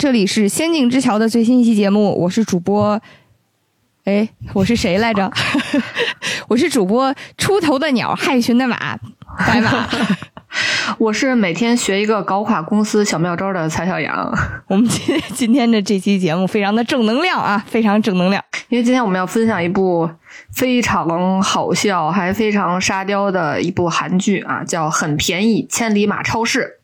这里是《仙境之桥》的最新一期节目，我是主播。哎，我是谁来着？我是主播出头的鸟，害群的马，白马。我是每天学一个搞垮公司小妙招的蔡小阳。我们今今天的这期节目非常的正能量啊，非常正能量。因为今天我们要分享一部非常好笑还非常沙雕的一部韩剧啊，叫《很便宜千里马超市》。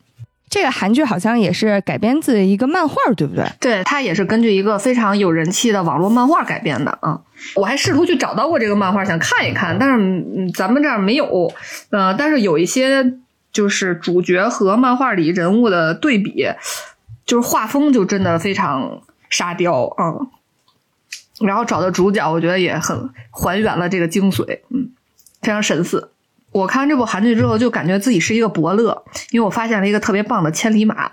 这个韩剧好像也是改编自一个漫画，对不对？对，它也是根据一个非常有人气的网络漫画改编的啊。我还试图去找到过这个漫画，想看一看，但是咱们这儿没有。呃，但是有一些就是主角和漫画里人物的对比，就是画风就真的非常沙雕啊。然后找的主角，我觉得也很还原了这个精髓，嗯，非常神似。我看完这部韩剧之后，就感觉自己是一个伯乐，因为我发现了一个特别棒的千里马。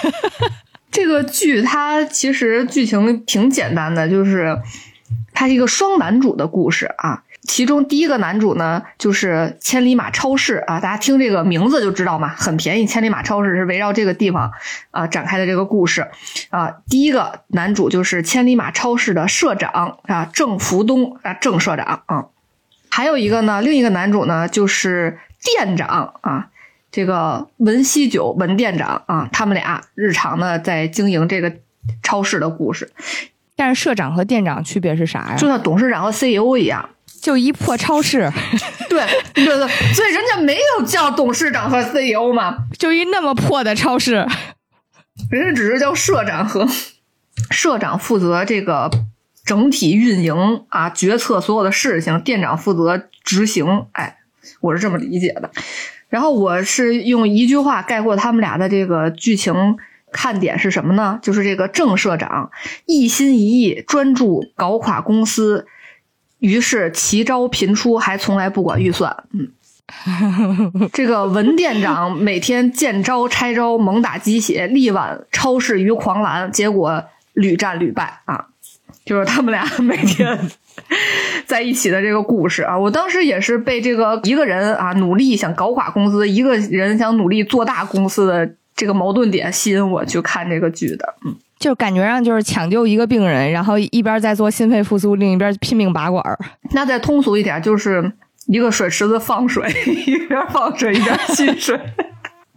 这个剧它其实剧情挺简单的，就是它是一个双男主的故事啊。其中第一个男主呢，就是千里马超市啊，大家听这个名字就知道嘛，很便宜。千里马超市是围绕这个地方啊展开的这个故事啊。第一个男主就是千里马超市的社长啊，郑福东啊，郑社长啊。还有一个呢，另一个男主呢就是店长啊，这个文西九文店长啊，他们俩日常呢在经营这个超市的故事。但是社长和店长区别是啥呀？就像董事长和 CEO 一样，就一破超市。对 对对，所以人家没有叫董事长和 CEO 嘛，就一那么破的超市，人家只是叫社长和社长负责这个。整体运营啊，决策所有的事情，店长负责执行。哎，我是这么理解的。然后我是用一句话概括他们俩的这个剧情看点是什么呢？就是这个郑社长一心一意专注搞垮公司，于是奇招频出，还从来不管预算。嗯，这个文店长每天见招拆招，猛打鸡血，力挽超市于狂澜，结果屡战屡败啊。就是他们俩 每天在一起的这个故事啊，我当时也是被这个一个人啊努力想搞垮公司，一个人想努力做大公司的这个矛盾点吸引我去看这个剧的。嗯，就感觉上就是抢救一个病人，然后一边在做心肺复苏，另一边拼命拔管儿。那再通俗一点，就是一个水池子放水，一边放水一边吸水。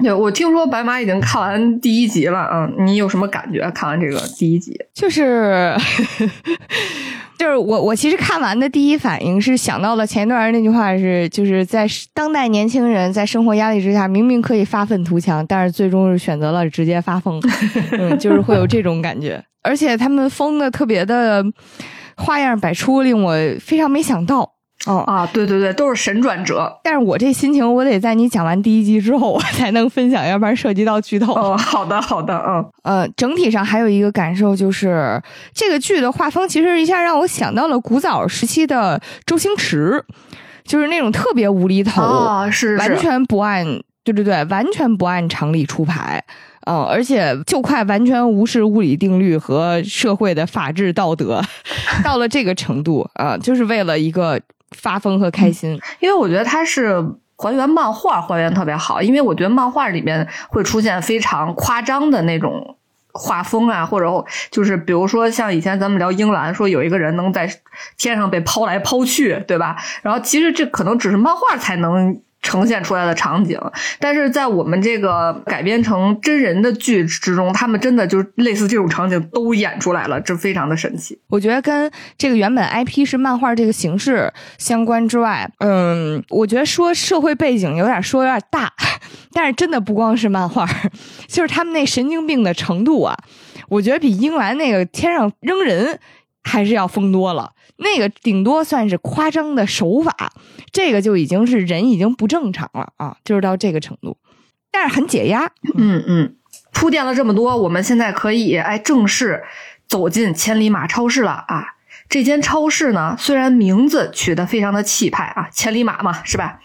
对，我听说白马已经看完第一集了，嗯，你有什么感觉？看完这个第一集，就是，就是我我其实看完的第一反应是想到了前一段那句话是，就是在当代年轻人在生活压力之下，明明可以发愤图强，但是最终是选择了直接发疯，嗯，就是会有这种感觉，而且他们疯的特别的花样百出，令我非常没想到。哦啊，对对对，都是神转折。但是我这心情，我得在你讲完第一集之后，我才能分享，要不然涉及到剧透。哦，好的好的，嗯呃，整体上还有一个感受就是，这个剧的画风其实一下让我想到了古早时期的周星驰，就是那种特别无厘头，是完全不按对对对，完全不按常理出牌，嗯，而且就快完全无视物理定律和社会的法治道德，到了这个程度啊，就是为了一个。发疯和开心，因为我觉得它是还原漫画，还原特别好。因为我觉得漫画里面会出现非常夸张的那种画风啊，或者就是比如说像以前咱们聊英兰，说有一个人能在天上被抛来抛去，对吧？然后其实这可能只是漫画才能。呈现出来的场景，但是在我们这个改编成真人的剧之中，他们真的就类似这种场景都演出来了，这非常的神奇。我觉得跟这个原本 IP 是漫画这个形式相关之外，嗯，我觉得说社会背景有点说有点大，但是真的不光是漫画，就是他们那神经病的程度啊，我觉得比英兰那个天上扔人还是要疯多了。那个顶多算是夸张的手法，这个就已经是人已经不正常了啊，就是到这个程度，但是很解压。嗯嗯，铺垫了这么多，我们现在可以哎正式走进千里马超市了啊！这间超市呢，虽然名字取得非常的气派啊，千里马嘛，是吧？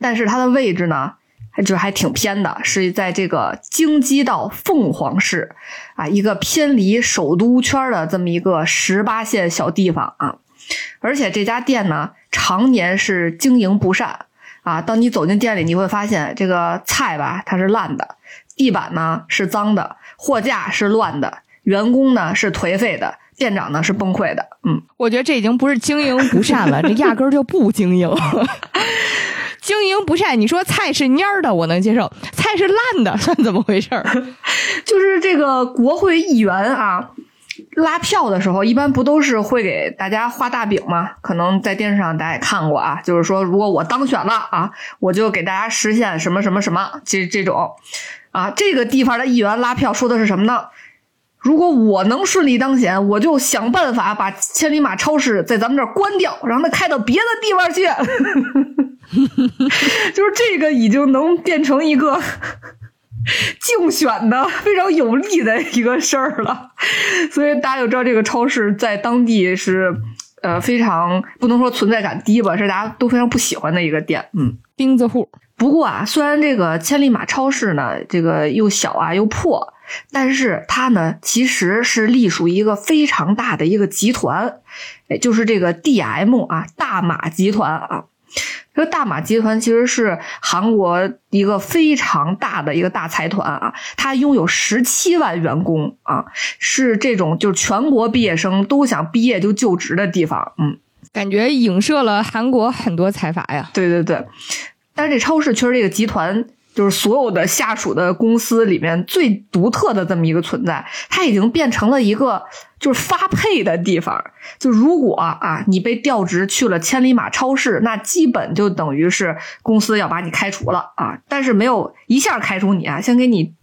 但是它的位置呢，就还挺偏的，是在这个京畿道凤凰市啊，一个偏离首都圈的这么一个十八线小地方啊。而且这家店呢，常年是经营不善啊。当你走进店里，你会发现这个菜吧，它是烂的；地板呢是脏的，货架是乱的，员工呢是颓废的，店长呢是崩溃的。嗯，我觉得这已经不是经营不善了，这压根儿就不经营。经营不善，你说菜是蔫儿的，我能接受；菜是烂的，算怎么回事儿？就是这个国会议员啊，拉票的时候，一般不都是会给大家画大饼吗？可能在电视上大家也看过啊，就是说，如果我当选了啊，我就给大家实现什么什么什么，这这种啊，这个地方的议员拉票说的是什么呢？如果我能顺利当选，我就想办法把千里马超市在咱们这儿关掉，让它开到别的地方去。就是这个已经能变成一个竞选的非常有利的一个事儿了，所以大家就知道这个超市在当地是呃非常不能说存在感低吧，是大家都非常不喜欢的一个店。嗯，钉子户。不过啊，虽然这个千里马超市呢，这个又小啊又破，但是它呢其实是隶属一个非常大的一个集团，哎，就是这个 D.M 啊大马集团啊。这个大马集团其实是韩国一个非常大的一个大财团啊，它拥有十七万员工啊，是这种就是全国毕业生都想毕业就就职的地方。嗯，感觉影射了韩国很多财阀呀。对对对。但是这超市确实这个集团就是所有的下属的公司里面最独特的这么一个存在，它已经变成了一个就是发配的地方。就如果啊你被调职去了千里马超市，那基本就等于是公司要把你开除了啊。但是没有一下开除你啊，先给你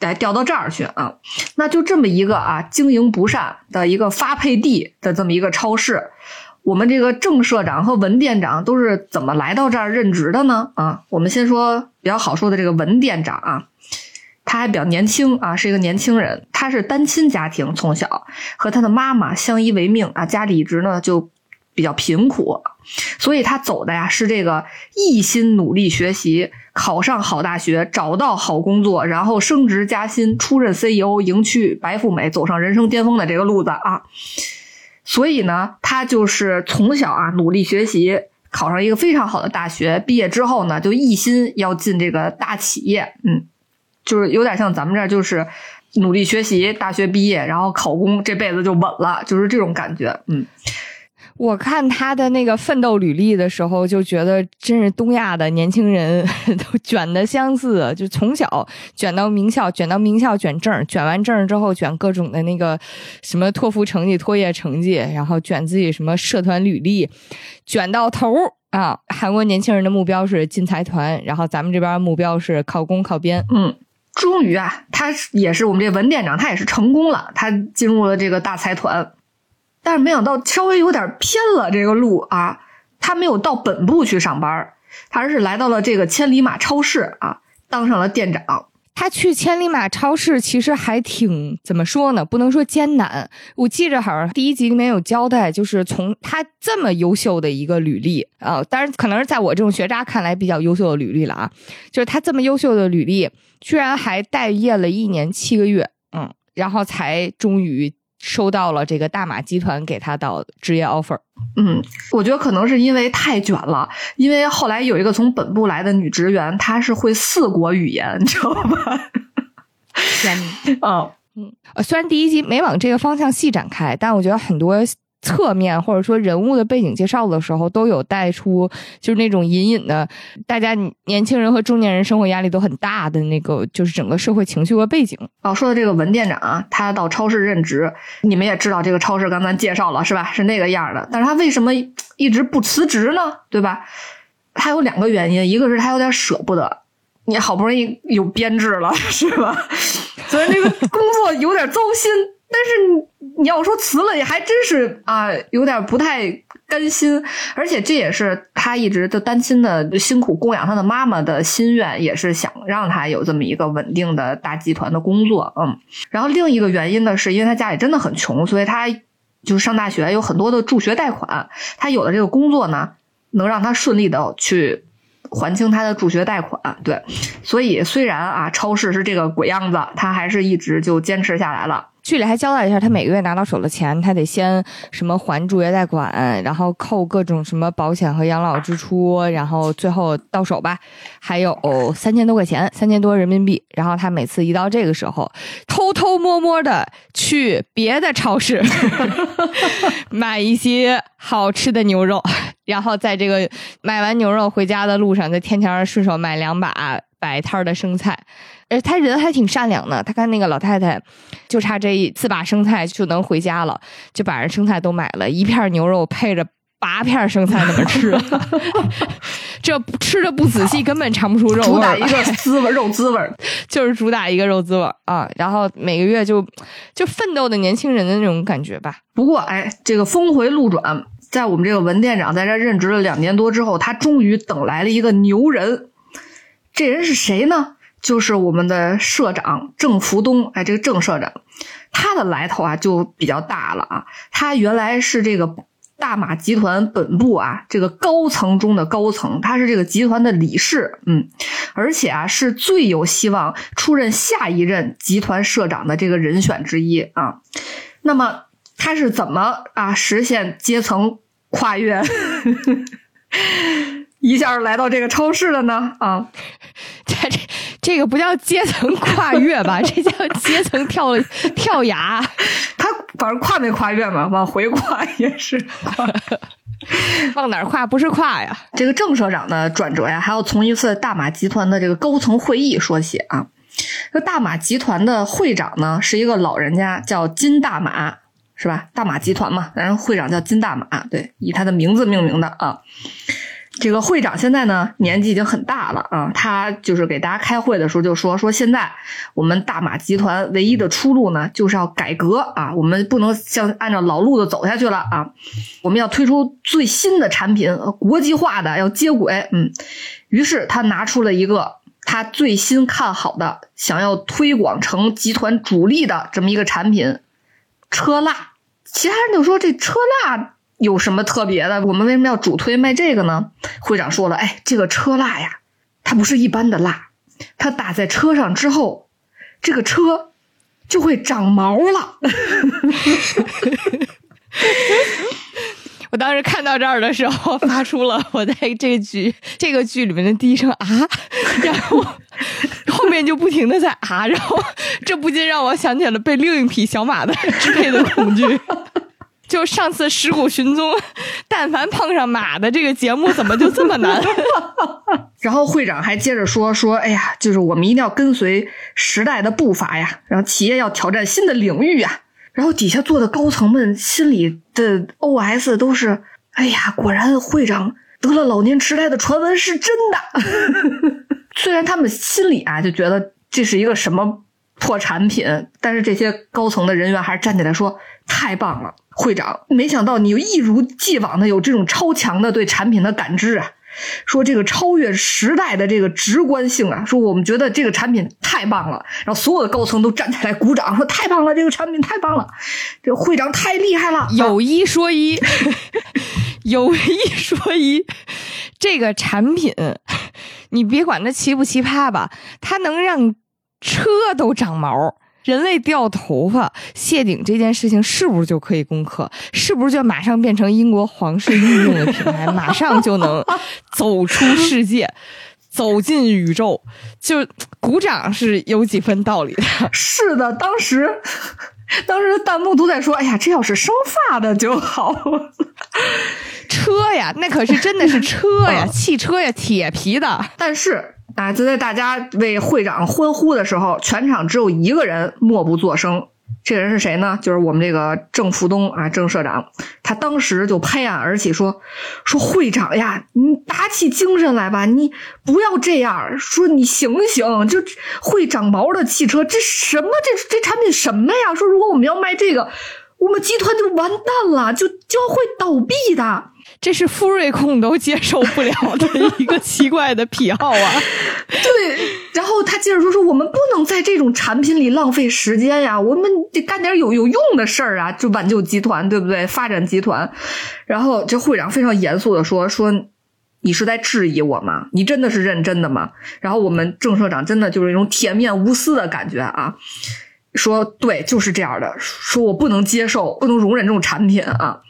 来调到这儿去啊。那就这么一个啊经营不善的一个发配地的这么一个超市。我们这个郑社长和文店长都是怎么来到这儿任职的呢？啊，我们先说比较好说的这个文店长啊，他还比较年轻啊，是一个年轻人，他是单亲家庭，从小和他的妈妈相依为命啊，家里一直呢就比较贫苦，所以他走的呀是这个一心努力学习，考上好大学，找到好工作，然后升职加薪，出任 CEO，迎娶白富美，走上人生巅峰的这个路子啊。所以呢，他就是从小啊努力学习，考上一个非常好的大学，毕业之后呢，就一心要进这个大企业，嗯，就是有点像咱们这儿，就是努力学习，大学毕业，然后考公，这辈子就稳了，就是这种感觉，嗯。我看他的那个奋斗履历的时候，就觉得真是东亚的年轻人 都卷的相似，就从小卷到名校，卷到名校卷证，卷完证之后卷各种的那个什么托福成绩、托业成绩，然后卷自己什么社团履历，卷到头啊！韩国年轻人的目标是进财团，然后咱们这边目标是考公考编。嗯，终于啊，他也是我们这文店长，他也是成功了，他进入了这个大财团。但是没想到稍微有点偏了这个路啊，他没有到本部去上班，他而是来到了这个千里马超市啊，当上了店长。他去千里马超市其实还挺怎么说呢？不能说艰难。我记着好像第一集里面有交代，就是从他这么优秀的一个履历啊，当然可能是在我这种学渣看来比较优秀的履历了啊，就是他这么优秀的履历，居然还待业了一年七个月，嗯，然后才终于。收到了这个大马集团给他的职业 offer，嗯，我觉得可能是因为太卷了，因为后来有一个从本部来的女职员，她是会四国语言，你知道吧？天，哦，嗯，虽然第一集没往这个方向细展开，但我觉得很多。侧面或者说人物的背景介绍的时候，都有带出就是那种隐隐的，大家年轻人和中年人生活压力都很大的那个，就是整个社会情绪和背景。哦，说的这个文店长啊，他到超市任职，你们也知道这个超市刚才介绍了是吧？是那个样的，但是他为什么一直不辞职呢？对吧？他有两个原因，一个是他有点舍不得，你好不容易有编制了是吧？所以那个工作有点糟心。但是你要说辞了，也还真是啊，有点不太甘心。而且这也是他一直的担心的辛苦供养他的妈妈的心愿，也是想让他有这么一个稳定的大集团的工作。嗯，然后另一个原因呢，是因为他家里真的很穷，所以他就上大学有很多的助学贷款。他有了这个工作呢，能让他顺利的去还清他的助学贷款。对，所以虽然啊，超市是这个鬼样子，他还是一直就坚持下来了。剧里还交代一下，他每个月拿到手的钱，他得先什么还助学贷款，然后扣各种什么保险和养老支出，然后最后到手吧，还有三千多块钱，三千多人民币。然后他每次一到这个时候，偷偷摸摸的去别的超市 买一些好吃的牛肉，然后在这个买完牛肉回家的路上，在天桥上顺手买两把摆摊的生菜。呃，他人还挺善良的。他看那个老太太，就差这一四把生菜就能回家了，就把人生菜都买了，一片牛肉配着八片生菜那么吃。这吃的不仔细，根本尝不出肉味。主打一个滋味，肉滋味，就是主打一个肉滋味啊。然后每个月就就奋斗的年轻人的那种感觉吧。不过，哎，这个峰回路转，在我们这个文店长在这任职了两年多之后，他终于等来了一个牛人。这人是谁呢？就是我们的社长郑福东，哎，这个郑社长，他的来头啊就比较大了啊。他原来是这个大马集团本部啊这个高层中的高层，他是这个集团的理事，嗯，而且啊是最有希望出任下一任集团社长的这个人选之一啊。那么他是怎么啊实现阶层跨越？一下来到这个超市了呢？啊，这这这个不叫阶层跨越吧？这叫阶层跳跳崖。他反正跨没跨越嘛，往回跨也是跨。往哪儿跨不是跨呀？这个郑社长的转折呀，还要从一次大马集团的这个高层会议说起啊。这大马集团的会长呢，是一个老人家，叫金大马，是吧？大马集团嘛，然后会长叫金大马，对，以他的名字命名的啊。这个会长现在呢年纪已经很大了啊，他就是给大家开会的时候就说说现在我们大马集团唯一的出路呢就是要改革啊，我们不能像按照老路子走下去了啊，我们要推出最新的产品，国际化的要接轨，嗯，于是他拿出了一个他最新看好的，想要推广成集团主力的这么一个产品——车蜡。其他人就说这车蜡。有什么特别的？我们为什么要主推卖这个呢？会长说了，哎，这个车蜡呀，它不是一般的蜡，它打在车上之后，这个车就会长毛了。我当时看到这儿的时候，发出了我在这个剧这个剧里面的第一声啊，然后后面就不停的在啊，然后这不禁让我想起了被另一匹小马的支配的恐惧。就上次尸骨寻踪，但凡碰上马的这个节目，怎么就这么难？然后会长还接着说说，哎呀，就是我们一定要跟随时代的步伐呀，然后企业要挑战新的领域呀。然后底下坐的高层们心里的 OS 都是，哎呀，果然会长得了老年痴呆的传闻是真的。虽然他们心里啊就觉得这是一个什么破产品，但是这些高层的人员还是站起来说。太棒了，会长！没想到你一如既往的有这种超强的对产品的感知啊！说这个超越时代的这个直观性啊！说我们觉得这个产品太棒了，然后所有的高层都站起来鼓掌，说太棒了，这个产品太棒了，这个会长太厉害了！有一说一，有一说一，这个产品，你别管它奇不奇葩吧，它能让车都长毛。人类掉头发谢顶这件事情是不是就可以攻克？是不是就马上变成英国皇室御用的品牌？马上就能走出世界，走进宇宙？就鼓掌是有几分道理的。是的，当时当时弹幕都在说：“哎呀，这要是生发的就好。”车呀，那可是真的是车呀，汽车呀，铁皮的。但是。啊！就在大家为会长欢呼的时候，全场只有一个人默不作声。这个人是谁呢？就是我们这个郑福东啊，郑社长。他当时就拍案而起说：“说会长呀，你打起精神来吧，你不要这样说，你醒醒！就会长毛的汽车，这什么？这这产品什么呀？说如果我们要卖这个，我们集团就完蛋了，就就会倒闭的。”这是富瑞控都接受不了的 一个奇怪的癖好啊！对，然后他接着说：“说我们不能在这种产品里浪费时间呀，我们得干点有有用的事儿啊，就挽救集团，对不对？发展集团。”然后这会长非常严肃的说：“说你是在质疑我吗？你真的是认真的吗？”然后我们郑社长真的就是一种铁面无私的感觉啊。说对，就是这样的，说我不能接受，不能容忍这种产品啊。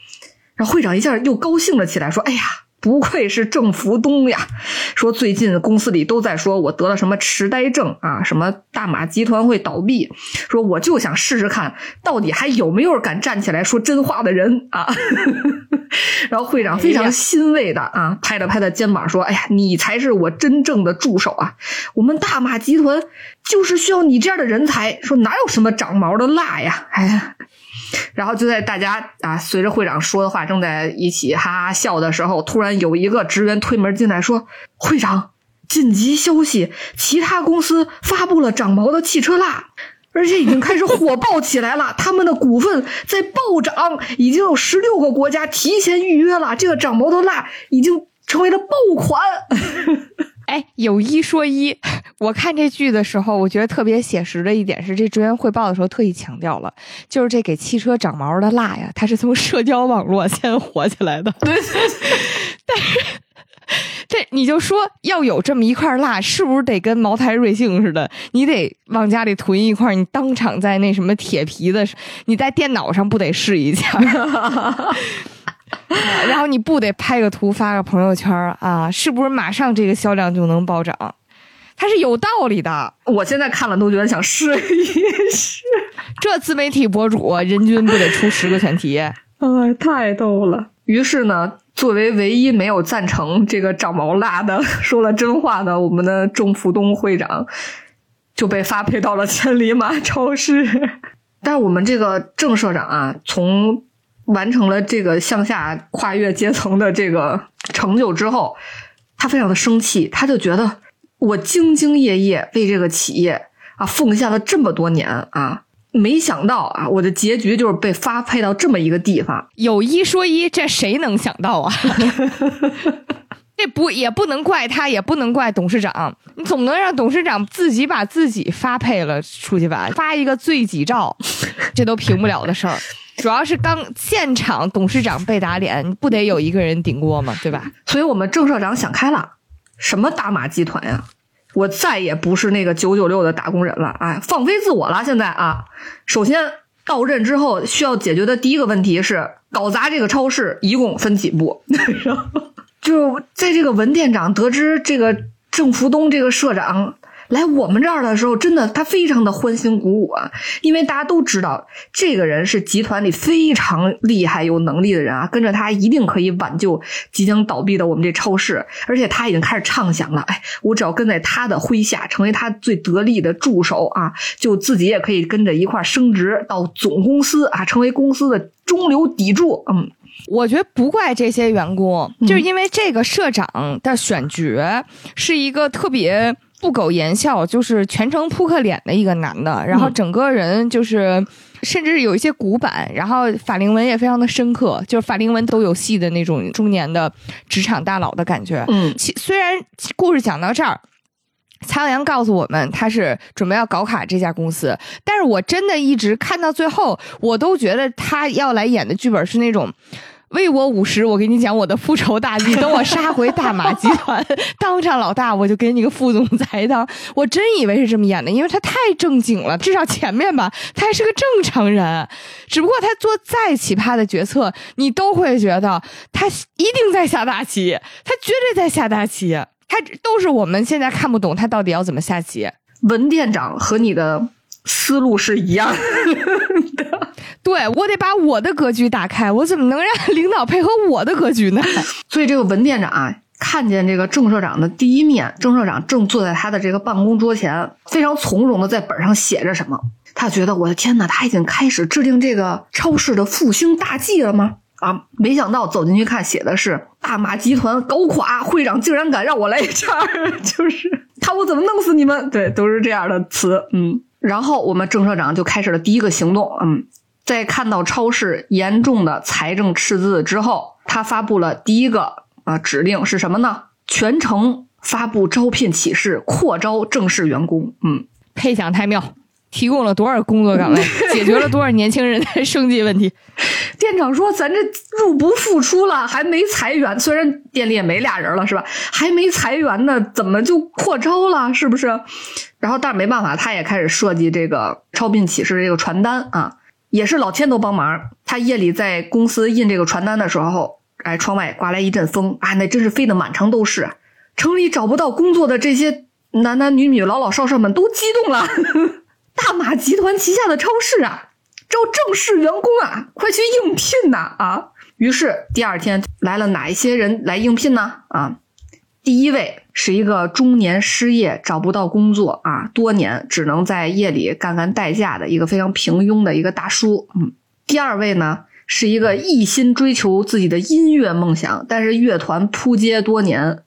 然后会长一下又高兴了起来，说：“哎呀。”不愧是郑福东呀！说最近公司里都在说我得了什么痴呆症啊，什么大马集团会倒闭。说我就想试试看，到底还有没有敢站起来说真话的人啊！然后会长非常欣慰的啊，拍了拍他肩膀说：“哎呀，你才是我真正的助手啊！我们大马集团就是需要你这样的人才。说哪有什么长毛的蜡呀？哎呀！”然后就在大家啊，随着会长说的话，正在一起哈哈笑的时候，突然有一个职员推门进来，说：“会长，紧急消息，其他公司发布了长毛的汽车蜡，而且已经开始火爆起来了，他们的股份在暴涨，已经有十六个国家提前预约了，这个长毛的蜡已经成为了爆款。”哎，有一说一，我看这剧的时候，我觉得特别写实的一点是，这职员汇报的时候特意强调了，就是这给汽车长毛的蜡呀，它是从社交网络先火起来的。对，但是这你就说要有这么一块蜡，是不是得跟茅台瑞幸似的？你得往家里囤一块，你当场在那什么铁皮的，你在电脑上不得试一下？然后你不得拍个图发个朋友圈啊？是不是马上这个销量就能暴涨？它是有道理的。我现在看了都觉得想试一试。这自媒体博主人均不得出十个选题？哎，太逗了。于是呢，作为唯一没有赞成这个长毛蜡的说了真话的我们的郑福东会长，就被发配到了千里马超市。但是我们这个郑社长啊，从完成了这个向下跨越阶层的这个成就之后，他非常的生气，他就觉得我兢兢业业为这个企业啊奉献了这么多年啊，没想到啊我的结局就是被发配到这么一个地方。有一说一，这谁能想到啊？这不也不能怪他，也不能怪董事长，你总能让董事长自己把自己发配了出去吧？发一个罪己诏，这都平不了的事儿。主要是刚现场董事长被打脸，不得有一个人顶锅吗？对吧？所以我们郑社长想开了，什么大马集团呀，我再也不是那个九九六的打工人了，哎，放飞自我了。现在啊，首先到任之后需要解决的第一个问题是搞砸这个超市，一共分几步？然 后就在这个文店长得知这个郑福东这个社长。来我们这儿的时候，真的他非常的欢欣鼓舞啊，因为大家都知道这个人是集团里非常厉害、有能力的人啊，跟着他一定可以挽救即将倒闭的我们这超市，而且他已经开始畅想了，哎，我只要跟在他的麾下，成为他最得力的助手啊，就自己也可以跟着一块升职到总公司啊，成为公司的中流砥柱。嗯，我觉得不怪这些员工，就是因为这个社长的选角是一个特别。不苟言笑，就是全程扑克脸的一个男的，然后整个人就是，甚至有一些古板，然后法令纹也非常的深刻，就是法令纹都有戏的那种中年的职场大佬的感觉。嗯，虽然故事讲到这儿，曹阳告诉我们他是准备要搞卡这家公司，但是我真的一直看到最后，我都觉得他要来演的剧本是那种。为我五十，我给你讲我的复仇大计。等我杀回大马集团，当上老大，我就给你个副总裁当。我真以为是这么演的，因为他太正经了。至少前面吧，他还是个正常人。只不过他做再奇葩的决策，你都会觉得他一定在下大棋，他绝对在下大棋。他都是我们现在看不懂他到底要怎么下棋。文店长和你的思路是一样的。对我得把我的格局打开，我怎么能让领导配合我的格局呢？所以这个文店长啊，看见这个郑社长的第一面，郑社长正坐在他的这个办公桌前，非常从容的在本上写着什么。他觉得我的天哪，他已经开始制定这个超市的复兴大计了吗？啊，没想到走进去看，写的是大马集团搞垮，会长竟然敢让我来这儿，就是看我怎么弄死你们。对，都是这样的词。嗯，然后我们郑社长就开始了第一个行动。嗯。在看到超市严重的财政赤字之后，他发布了第一个啊指令是什么呢？全城发布招聘启事，扩招正式员工。嗯，配享太妙。提供了多少工作岗位，解决了多少年轻人的生计问题。店长说：“咱这入不敷出了，还没裁员。虽然店里也没俩人了，是吧？还没裁员呢，怎么就扩招了？是不是？然后，但是没办法，他也开始设计这个招聘启事这个传单啊，也是老千都帮忙。他夜里在公司印这个传单的时候，哎，窗外刮来一阵风啊，那真是飞得满城都是。城里找不到工作的这些男男女女、老老少少们都激动了。大马集团旗下的超市啊！”招正式员工啊，快去应聘呐！啊，于是第二天来了哪一些人来应聘呢？啊，第一位是一个中年失业找不到工作啊，多年只能在夜里干干代驾的一个非常平庸的一个大叔。嗯，第二位呢是一个一心追求自己的音乐梦想，但是乐团扑街多年，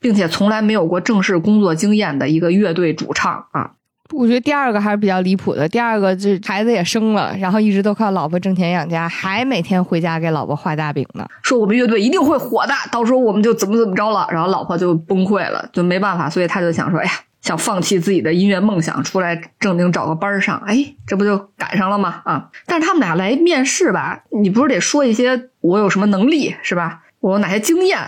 并且从来没有过正式工作经验的一个乐队主唱啊。我觉得第二个还是比较离谱的。第二个就是孩子也生了，然后一直都靠老婆挣钱养家，还每天回家给老婆画大饼呢。说我们乐队一定会火的，到时候我们就怎么怎么着了。然后老婆就崩溃了，就没办法，所以他就想说，哎呀，想放弃自己的音乐梦想，出来正经找个班上。哎，这不就赶上了吗？啊！但是他们俩来面试吧，你不是得说一些我有什么能力是吧？我有哪些经验？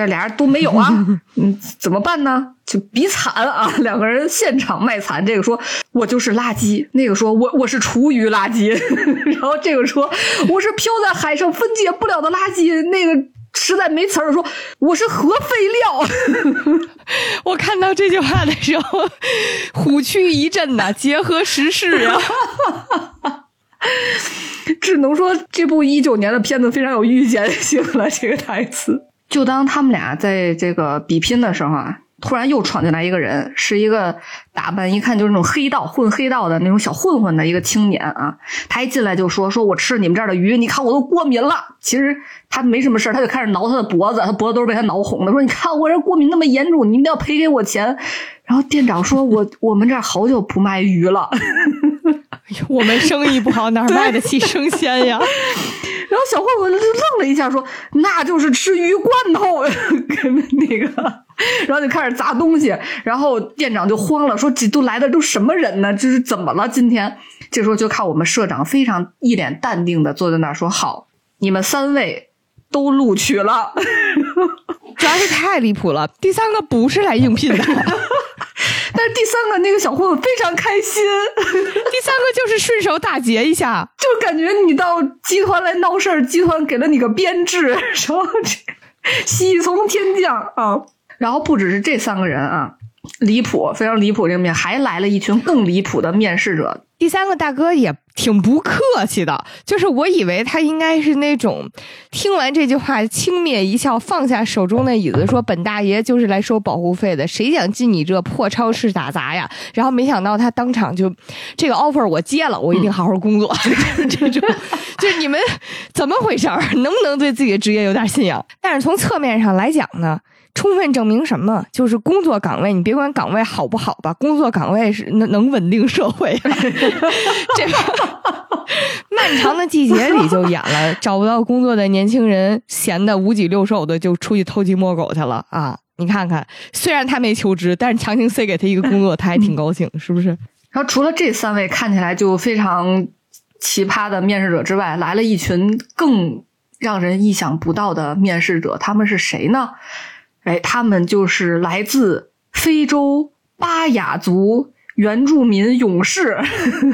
这俩人都没有啊，嗯，怎么办呢？就比惨啊！两个人现场卖惨，这个说我就是垃圾，那个说我我是厨余垃圾，然后这个说我是漂在海上分解不了的垃圾，那个实在没词儿说我是核废料。我看到这句话的时候，虎躯一震呐，结合时事啊，只能说这部一九年的片子非常有预见性了，这个台词。就当他们俩在这个比拼的时候啊，突然又闯进来一个人，是一个打扮一看就是那种黑道混黑道的那种小混混的一个青年啊。他一进来就说：“说我吃你们这儿的鱼，你看我都过敏了。”其实他没什么事他就开始挠他的脖子，他脖子都是被他挠红的。说：“你看我这过敏那么严重，你们要赔给我钱。”然后店长说：“我我们这儿好久不卖鱼了，我们生意不好，哪卖得起生鲜呀？”然后小混混就愣了一下，说：“那就是吃鱼罐头跟，那个。”然后就开始砸东西。然后店长就慌了，说：“这都来的都什么人呢？这是怎么了？今天？”这时候就看我们社长非常一脸淡定的坐在那儿说：“好，你们三位都录取了。”主要是太离谱了，第三个不是来应聘的。但是第三个那个小混混非常开心，第三个就是顺手打劫一下，就感觉你到集团来闹事儿，集团给了你个编制，然后喜从天降啊！然后不只是这三个人啊，离谱，非常离谱，这个面还来了一群更离谱的面试者。第三个大哥也挺不客气的，就是我以为他应该是那种听完这句话轻蔑一笑，放下手中的椅子说：“本大爷就是来收保护费的，谁想进你这破超市打杂呀？”然后没想到他当场就这个 offer 我接了，我一定好好工作。这种就是你们怎么回事儿？能不能对自己的职业有点信仰？但是从侧面上来讲呢？充分证明什么？就是工作岗位，你别管岗位好不好吧，工作岗位是能能稳定社会。这漫长的季节里就演了，找不到工作的年轻人闲的五脊六兽的，就出去偷鸡摸狗去了啊！你看看，虽然他没求职，但是强行塞给他一个工作，他还挺高兴，是不是？然后除了这三位看起来就非常奇葩的面试者之外，来了一群更让人意想不到的面试者，他们是谁呢？哎，他们就是来自非洲巴雅族原住民勇士，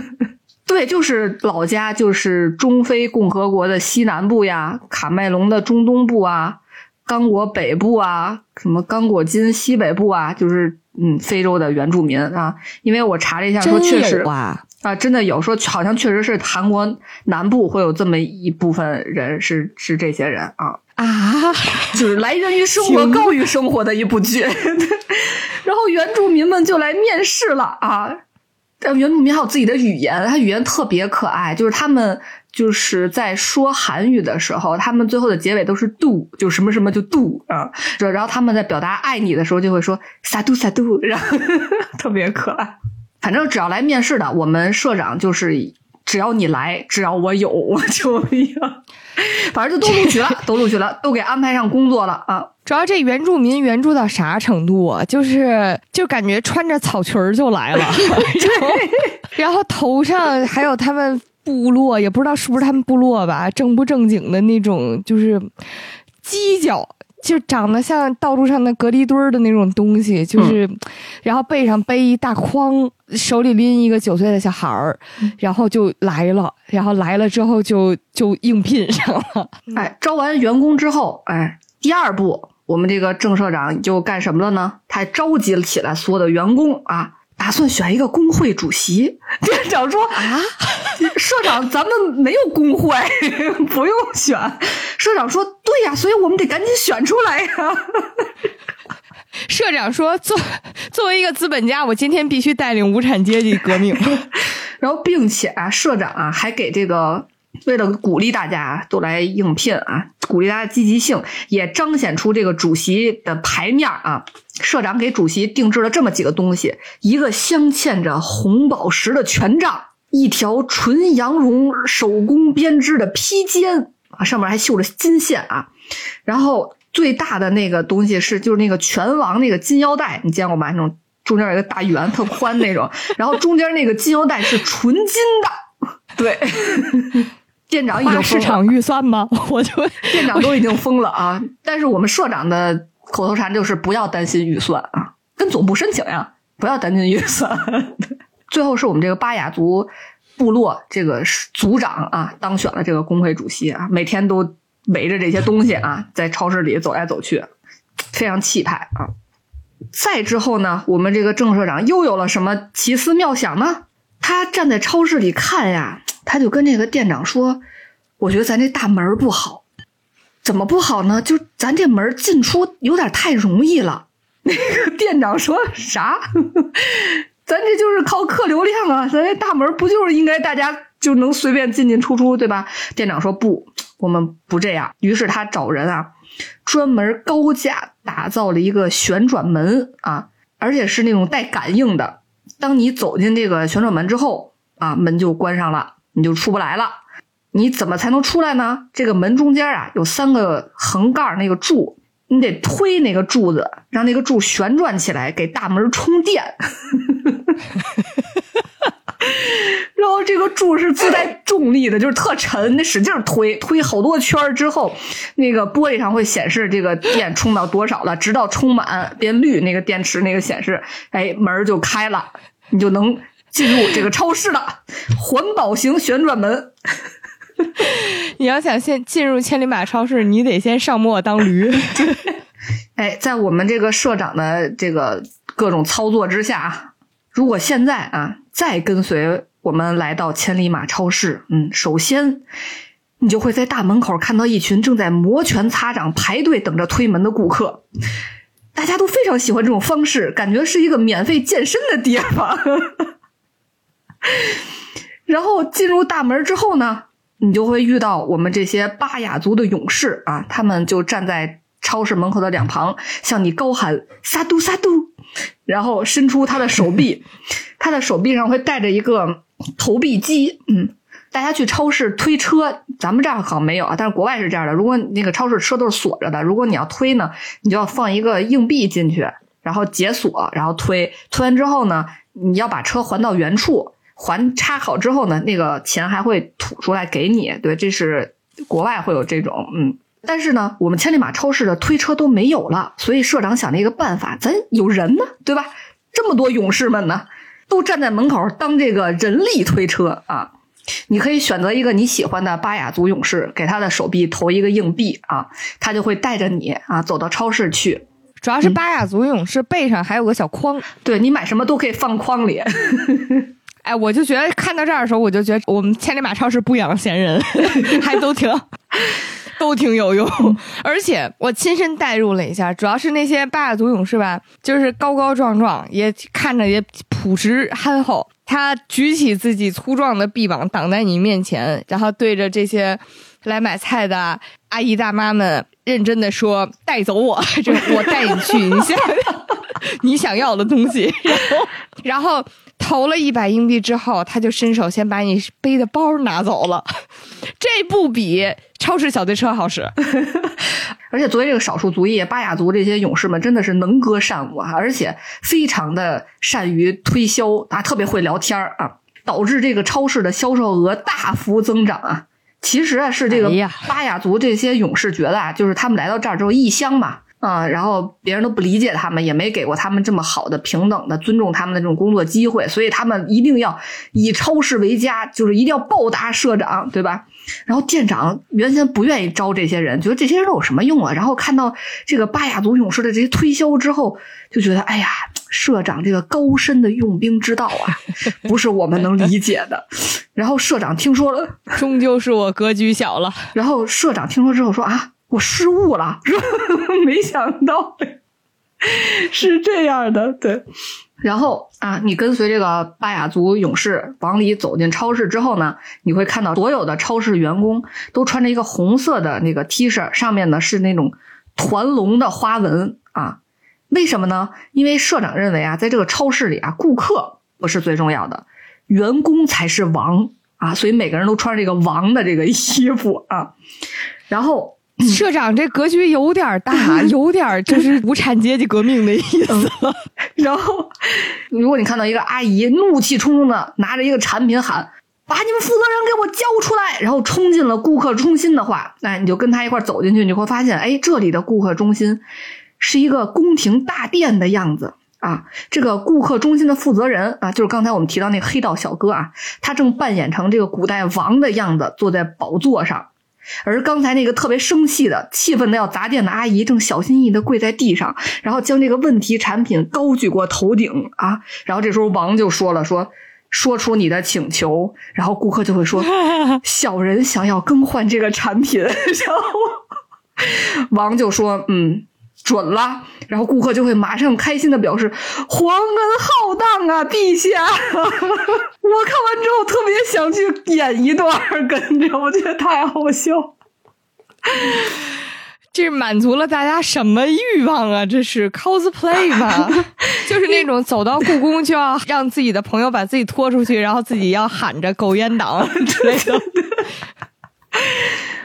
对，就是老家就是中非共和国的西南部呀，卡麦隆的中东部啊，刚果北部啊，什么刚果金西北部啊，就是嗯，非洲的原住民啊。因为我查了一下，说确实啊，啊，真的有说，好像确实是韩国南部会有这么一部分人，是是这些人啊。啊，就是来源于生活高于生活的一部剧，然后原住民们就来面试了啊！原住民还有自己的语言，他语言特别可爱，就是他们就是在说韩语的时候，他们最后的结尾都是 do，就什么什么就 do 啊，然后他们在表达爱你的时候就会说 sa do sa do，然后 特别可爱。反正只要来面试的，我们社长就是。只要你来，只要我有，我 就要。反正就都录取了，都录取了，都给安排上工作了啊。主要这原住民援助到啥程度啊？就是就感觉穿着草裙儿就来了，然后头上还有他们部落，也不知道是不是他们部落吧，正不正经的那种，就是犄角。就长得像道路上的隔离墩儿的那种东西，就是，然后背上背一大筐，手里拎一个九岁的小孩儿，然后就来了，然后来了之后就就应聘上了。哎，招完员工之后，哎，第二步，我们这个郑社长就干什么了呢？他召集了起来所有的员工啊。打算选一个工会主席，店长说啊，社长，咱们没有工会，不用选。社长说，对呀，所以我们得赶紧选出来呀。社长说，作作为一个资本家，我今天必须带领无产阶级革命。然后，并且啊，社长啊，还给这个。为了鼓励大家都来应聘啊，鼓励大家积极性，也彰显出这个主席的牌面啊。社长给主席定制了这么几个东西：一个镶嵌着红宝石的权杖，一条纯羊绒手工编织的披肩啊，上面还绣着金线啊。然后最大的那个东西是，就是那个拳王那个金腰带，你见过吗？那种中间有一个大圆，特宽那种。然后中间那个金腰带是纯金的，对。店长已经市场预算吗？我就店长都已经疯了啊！但是我们社长的口头禅就是不要担心预算啊，跟总部申请呀，不要担心预算。最后是我们这个巴雅族部落这个族长啊当选了这个工会主席啊，每天都围着这些东西啊在超市里走来走去，非常气派啊。再之后呢，我们这个郑社长又有了什么奇思妙想呢？他站在超市里看呀。他就跟这个店长说：“我觉得咱这大门不好，怎么不好呢？就咱这门进出有点太容易了。”那个店长说啥？咱这就是靠客流量啊！咱这大门不就是应该大家就能随便进进出出，对吧？店长说不，我们不这样。于是他找人啊，专门高价打造了一个旋转门啊，而且是那种带感应的。当你走进这个旋转门之后啊，门就关上了。你就出不来了，你怎么才能出来呢？这个门中间啊有三个横杠，那个柱，你得推那个柱子，让那个柱旋转起来，给大门充电。然后这个柱是自带重力的，就是特沉，那使劲推，推好多圈之后，那个玻璃上会显示这个电充到多少了，直到充满变绿，那个电池那个显示，哎，门就开了，你就能。进入这个超市了，环保型旋转门。你要想先进入千里马超市，你得先上磨当驴。哎，在我们这个社长的这个各种操作之下，如果现在啊再跟随我们来到千里马超市，嗯，首先你就会在大门口看到一群正在摩拳擦掌排队等着推门的顾客，大家都非常喜欢这种方式，感觉是一个免费健身的地方。然后进入大门之后呢，你就会遇到我们这些巴雅族的勇士啊，他们就站在超市门口的两旁，向你高喊“撒都撒都”，然后伸出他的手臂，他的手臂上会带着一个投币机。嗯，大家去超市推车，咱们这儿好像没有啊，但是国外是这样的。如果那个超市车都是锁着的，如果你要推呢，你就要放一个硬币进去，然后解锁，然后推。推完之后呢，你要把车还到原处。还插好之后呢，那个钱还会吐出来给你。对，这是国外会有这种，嗯。但是呢，我们千里马超市的推车都没有了，所以社长想了一个办法，咱有人呢，对吧？这么多勇士们呢，都站在门口当这个人力推车啊。你可以选择一个你喜欢的巴雅族勇士，给他的手臂投一个硬币啊，他就会带着你啊走到超市去。主要是巴雅族勇士背上还有个小筐，对你买什么都可以放筐里。哎，我就觉得看到这儿的时候，我就觉得我们千里马超市不养闲人，还都挺都挺有用。而且我亲身代入了一下，主要是那些巴雅族勇士吧，就是高高壮壮，也看着也朴实憨厚。他举起自己粗壮的臂膀挡在你面前，然后对着这些来买菜的阿姨大妈们认真的说：“带走我，这我带你去，你想你想要的东西。”，然后。投了一百硬币之后，他就伸手先把你背的包拿走了，这不比超市小推车好使。而且作为这个少数族裔，巴雅族这些勇士们真的是能歌善舞啊，而且非常的善于推销啊，特别会聊天啊，导致这个超市的销售额大幅增长啊。其实啊，是这个巴雅族这些勇士觉得啊，就是他们来到这儿之后异乡嘛。啊，然后别人都不理解他们，也没给过他们这么好的、平等的、尊重他们的这种工作机会，所以他们一定要以超市为家，就是一定要报答社长，对吧？然后店长原先不愿意招这些人，觉得这些人有什么用啊？然后看到这个巴雅族勇士的这些推销之后，就觉得哎呀，社长这个高深的用兵之道啊，不是我们能理解的。然后社长听说了，终究是我格局小了。然后社长听说之后说啊。我失误了，没想到是这样的。对，然后啊，你跟随这个巴雅族勇士往里走进超市之后呢，你会看到所有的超市员工都穿着一个红色的那个 T 恤，上面呢是那种团龙的花纹啊。为什么呢？因为社长认为啊，在这个超市里啊，顾客不是最重要的，员工才是王啊，所以每个人都穿着这个王的这个衣服啊，然后。社长这格局有点大，有点就是无产阶级革命的意思。然后，如果你看到一个阿姨怒气冲冲的拿着一个产品喊：“把你们负责人给我交出来！”然后冲进了顾客中心的话，那你就跟他一块走进去，你会发现，哎，这里的顾客中心是一个宫廷大殿的样子啊。这个顾客中心的负责人啊，就是刚才我们提到那个黑道小哥啊，他正扮演成这个古代王的样子，坐在宝座上。而刚才那个特别生气的、气愤的要砸店的阿姨，正小心翼翼的跪在地上，然后将这个问题产品高举过头顶啊！然后这时候王就说了：“说说出你的请求。”然后顾客就会说：“小人想要更换这个产品。”然后王就说：“嗯。”准了，然后顾客就会马上开心的表示：“皇恩浩荡啊，陛下！” 我看完之后特别想去演一段，跟着我觉得太好笑。这满足了大家什么欲望啊？这是 cosplay 吗？就是那种走到故宫就要让自己的朋友把自己拖出去，然后自己要喊着“狗烟党”之类的。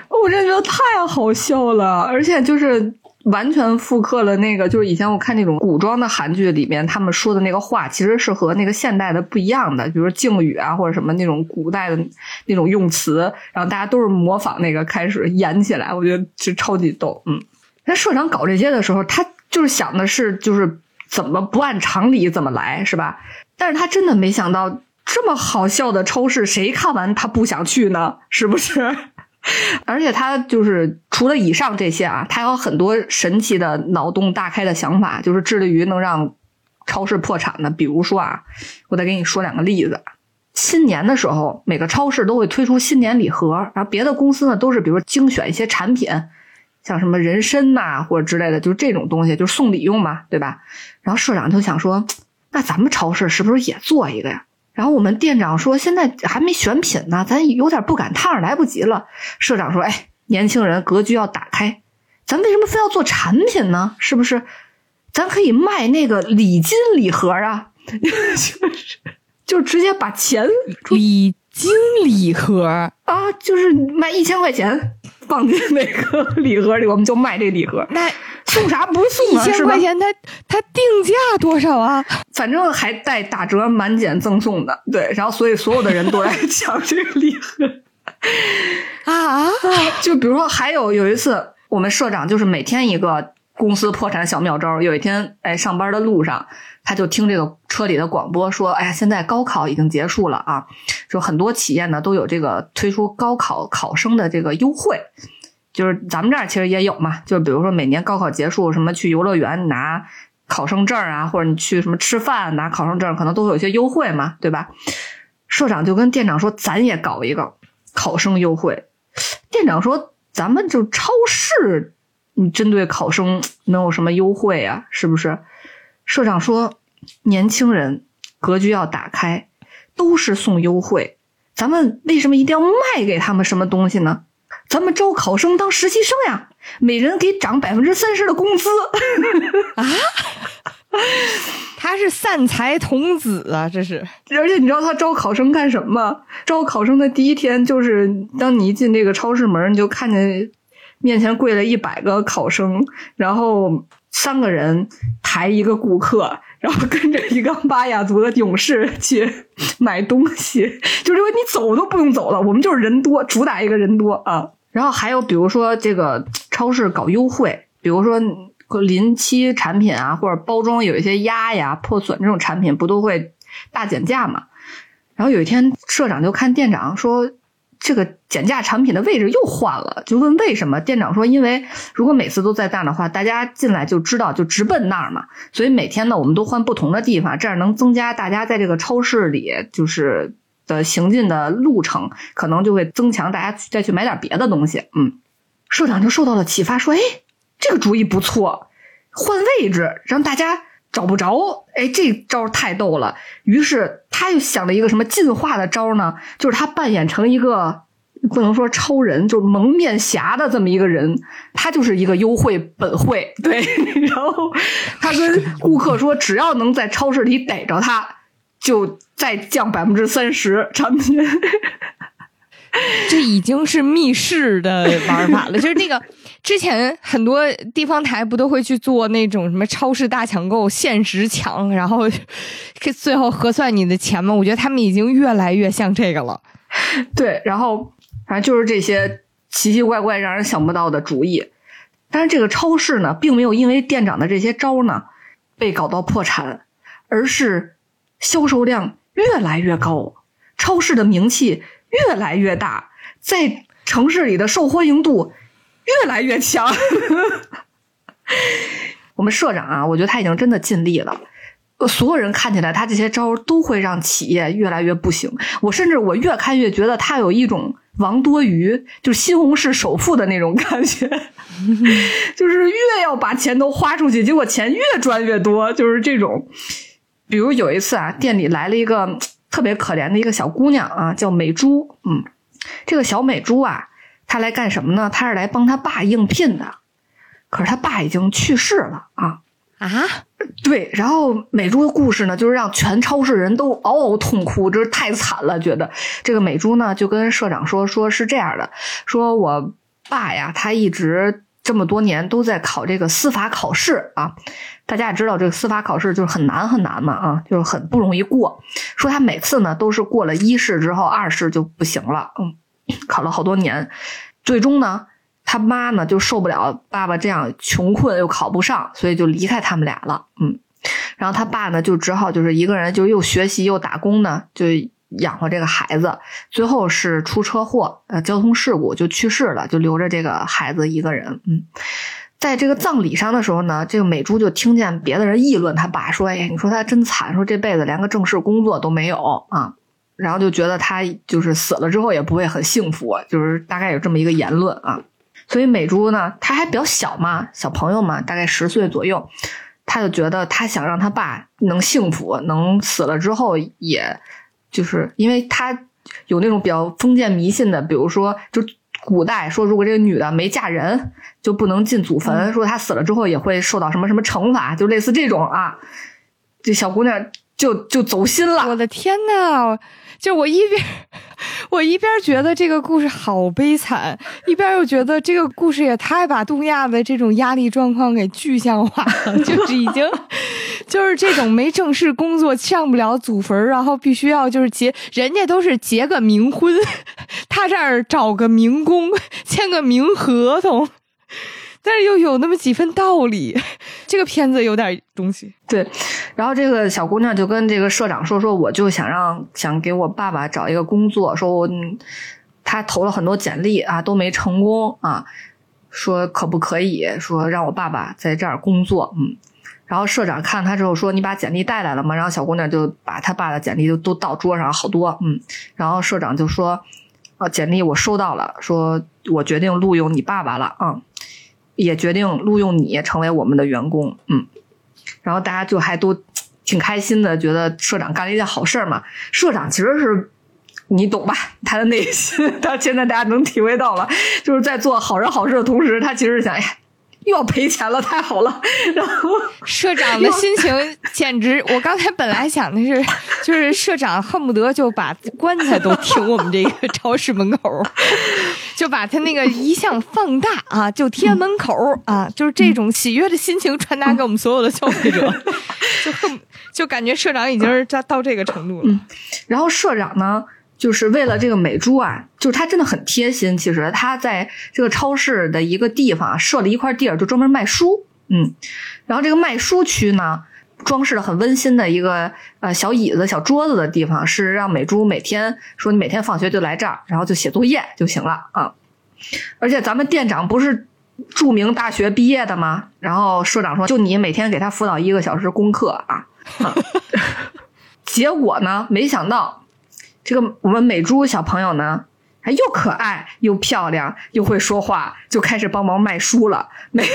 我真觉得太好笑了，而且就是。完全复刻了那个，就是以前我看那种古装的韩剧里面他们说的那个话，其实是和那个现代的不一样的，比如说敬语啊或者什么那种古代的那种用词，然后大家都是模仿那个开始演起来，我觉得是超级逗。嗯，那社长搞这些的时候，他就是想的是就是怎么不按常理怎么来，是吧？但是他真的没想到这么好笑的超市，谁看完他不想去呢？是不是？而且他就是除了以上这些啊，他有很多神奇的脑洞大开的想法，就是致力于能让超市破产的。比如说啊，我再给你说两个例子。新年的时候，每个超市都会推出新年礼盒，然后别的公司呢都是比如精选一些产品，像什么人参呐或者之类的，就是这种东西，就是送礼用嘛，对吧？然后社长就想说，那咱们超市是不是也做一个呀？然后我们店长说：“现在还没选品呢，咱有点不赶趟，来不及了。”社长说：“哎，年轻人格局要打开，咱为什么非要做产品呢？是不是？咱可以卖那个礼金礼盒啊，就是就直接把钱礼金礼盒啊，就是卖一千块钱放进那个礼盒里，我们就卖这礼盒。那。”送啥不送啊？一千块钱，它它定价多少啊？反正还带打折、满减赠送的。对，然后所以所有的人都来 抢这个礼盒啊！就比如说，还有有一次，我们社长就是每天一个公司破产小妙招。有一天，哎，上班的路上，他就听这个车里的广播说：“哎呀，现在高考已经结束了啊，说很多企业呢都有这个推出高考考生的这个优惠。”就是咱们这儿其实也有嘛，就比如说每年高考结束，什么去游乐园拿考生证啊，或者你去什么吃饭拿考生证，可能都会有些优惠嘛，对吧？社长就跟店长说：“咱也搞一个考生优惠。”店长说：“咱们就超市，你针对考生能有什么优惠啊？是不是？”社长说：“年轻人格局要打开，都是送优惠，咱们为什么一定要卖给他们什么东西呢？”咱们招考生当实习生呀，每人给涨百分之三十的工资啊！他是散财童子啊，这是。而且你知道他招考生干什么吗？招考生的第一天就是，当你一进这个超市门，你就看见面前跪了一百个考生，然后三个人抬一个顾客，然后跟着一个巴雅族的勇士去买东西，就是因为你走都不用走了，我们就是人多，主打一个人多啊。然后还有比如说这个超市搞优惠，比如说。临期产品啊，或者包装有一些压呀、破损这种产品，不都会大减价嘛？然后有一天，社长就看店长说，这个减价产品的位置又换了，就问为什么？店长说，因为如果每次都在那儿的话，大家进来就知道就直奔那儿嘛。所以每天呢，我们都换不同的地方，这样能增加大家在这个超市里就是的行进的路程，可能就会增强大家再去买点别的东西。嗯，社长就受到了启发，说，哎。这个主意不错，换位置让大家找不着。哎，这招太逗了。于是他又想了一个什么进化的招呢？就是他扮演成一个不能说超人，就是蒙面侠的这么一个人。他就是一个优惠本会，对。然后他跟顾客说，只要能在超市里逮着他，就再降百分之三十产品。这已经是密室的玩法了，就是那个。之前很多地方台不都会去做那种什么超市大抢购、限时抢，然后最后核算你的钱吗？我觉得他们已经越来越像这个了。对，然后反正就是这些奇奇怪怪、让人想不到的主意。但是这个超市呢，并没有因为店长的这些招呢被搞到破产，而是销售量越来越高，超市的名气越来越大，在城市里的受欢迎度。越来越强，我们社长啊，我觉得他已经真的尽力了。所有人看起来他这些招都会让企业越来越不行。我甚至我越看越觉得他有一种王多鱼，就是西红柿首富的那种感觉，就是越要把钱都花出去，结果钱越赚越多，就是这种。比如有一次啊，店里来了一个特别可怜的一个小姑娘啊，叫美珠。嗯，这个小美珠啊。她来干什么呢？她是来帮她爸应聘的，可是她爸已经去世了啊啊！对，然后美珠的故事呢，就是让全超市人都嗷嗷痛哭，真是太惨了。觉得这个美珠呢，就跟社长说，说是这样的，说我爸呀，他一直这么多年都在考这个司法考试啊。大家也知道，这个司法考试就是很难很难嘛啊，就是很不容易过。说他每次呢都是过了一试之后，二试就不行了，嗯。考了好多年，最终呢，他妈呢就受不了爸爸这样穷困又考不上，所以就离开他们俩了。嗯，然后他爸呢就只好就是一个人就又学习又打工呢，就养活这个孩子。最后是出车祸，呃，交通事故就去世了，就留着这个孩子一个人。嗯，在这个葬礼上的时候呢，这个美珠就听见别的人议论他爸，说：“哎，你说他真惨，说这辈子连个正式工作都没有啊。”然后就觉得他就是死了之后也不会很幸福，就是大概有这么一个言论啊。所以美珠呢，她还比较小嘛，小朋友嘛，大概十岁左右，他就觉得他想让他爸能幸福，能死了之后，也就是因为他有那种比较封建迷信的，比如说就古代说，如果这个女的没嫁人就不能进祖坟，说她死了之后也会受到什么什么惩罚，就类似这种啊。这小姑娘就就走心了，我的天呐！就我一边，我一边觉得这个故事好悲惨，一边又觉得这个故事也太把东亚的这种压力状况给具象化了，就是已经，就是这种没正式工作上不了祖坟，然后必须要就是结，人家都是结个冥婚，他这儿找个冥工，签个冥合同。但是又有那么几分道理，这个片子有点东西。对，然后这个小姑娘就跟这个社长说：“说我就想让想给我爸爸找一个工作，说我他投了很多简历啊，都没成功啊，说可不可以说让我爸爸在这儿工作？嗯，然后社长看他之后说：你把简历带来了吗？然后小姑娘就把他爸的简历就都倒桌上好多，嗯，然后社长就说：啊，简历我收到了，说我决定录用你爸爸了，啊。”也决定录用你成为我们的员工，嗯，然后大家就还都挺开心的，觉得社长干了一件好事嘛。社长其实是你懂吧？他的内心，他现在大家能体会到了，就是在做好人好事的同时，他其实想，又要赔钱了，太好了。然后社长的心情简直，我刚才本来想的是，就是社长恨不得就把棺材都停我们这个超市门口，就把他那个遗像放大啊，就贴门口啊，就是这种喜悦的心情传达给我们所有的消费者，就恨就感觉社长已经是到到这个程度了。然后社长呢？就是为了这个美珠啊，就是他真的很贴心。其实他在这个超市的一个地方设了一块地儿，就专门卖书。嗯，然后这个卖书区呢，装饰的很温馨的一个呃小椅子、小桌子的地方，是让美珠每天说你每天放学就来这儿，然后就写作业就行了啊。而且咱们店长不是著名大学毕业的吗？然后社长说，就你每天给他辅导一个小时功课啊。结果呢，没想到。这个我们美珠小朋友呢，还又可爱又漂亮又会说话，就开始帮忙卖书了。每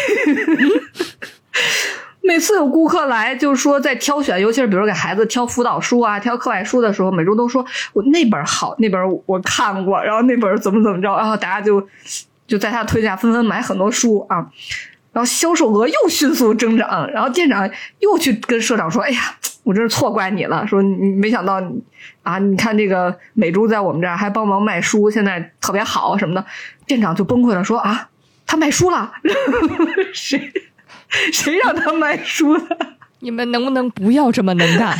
每次有顾客来，就是说在挑选，尤其是比如给孩子挑辅导书啊、挑课外书的时候，美珠都说我那本好，那本我看过，然后那本怎么怎么着，然后大家就就在他推荐下纷纷买很多书啊，然后销售额又迅速增长，然后店长又去跟社长说：“哎呀。”我真是错怪你了，说你没想到啊！你看这个美珠在我们这儿还帮忙卖书，现在特别好什么的，店长就崩溃了，说啊，他卖书了，谁谁让他卖书的？你们能不能不要这么能干？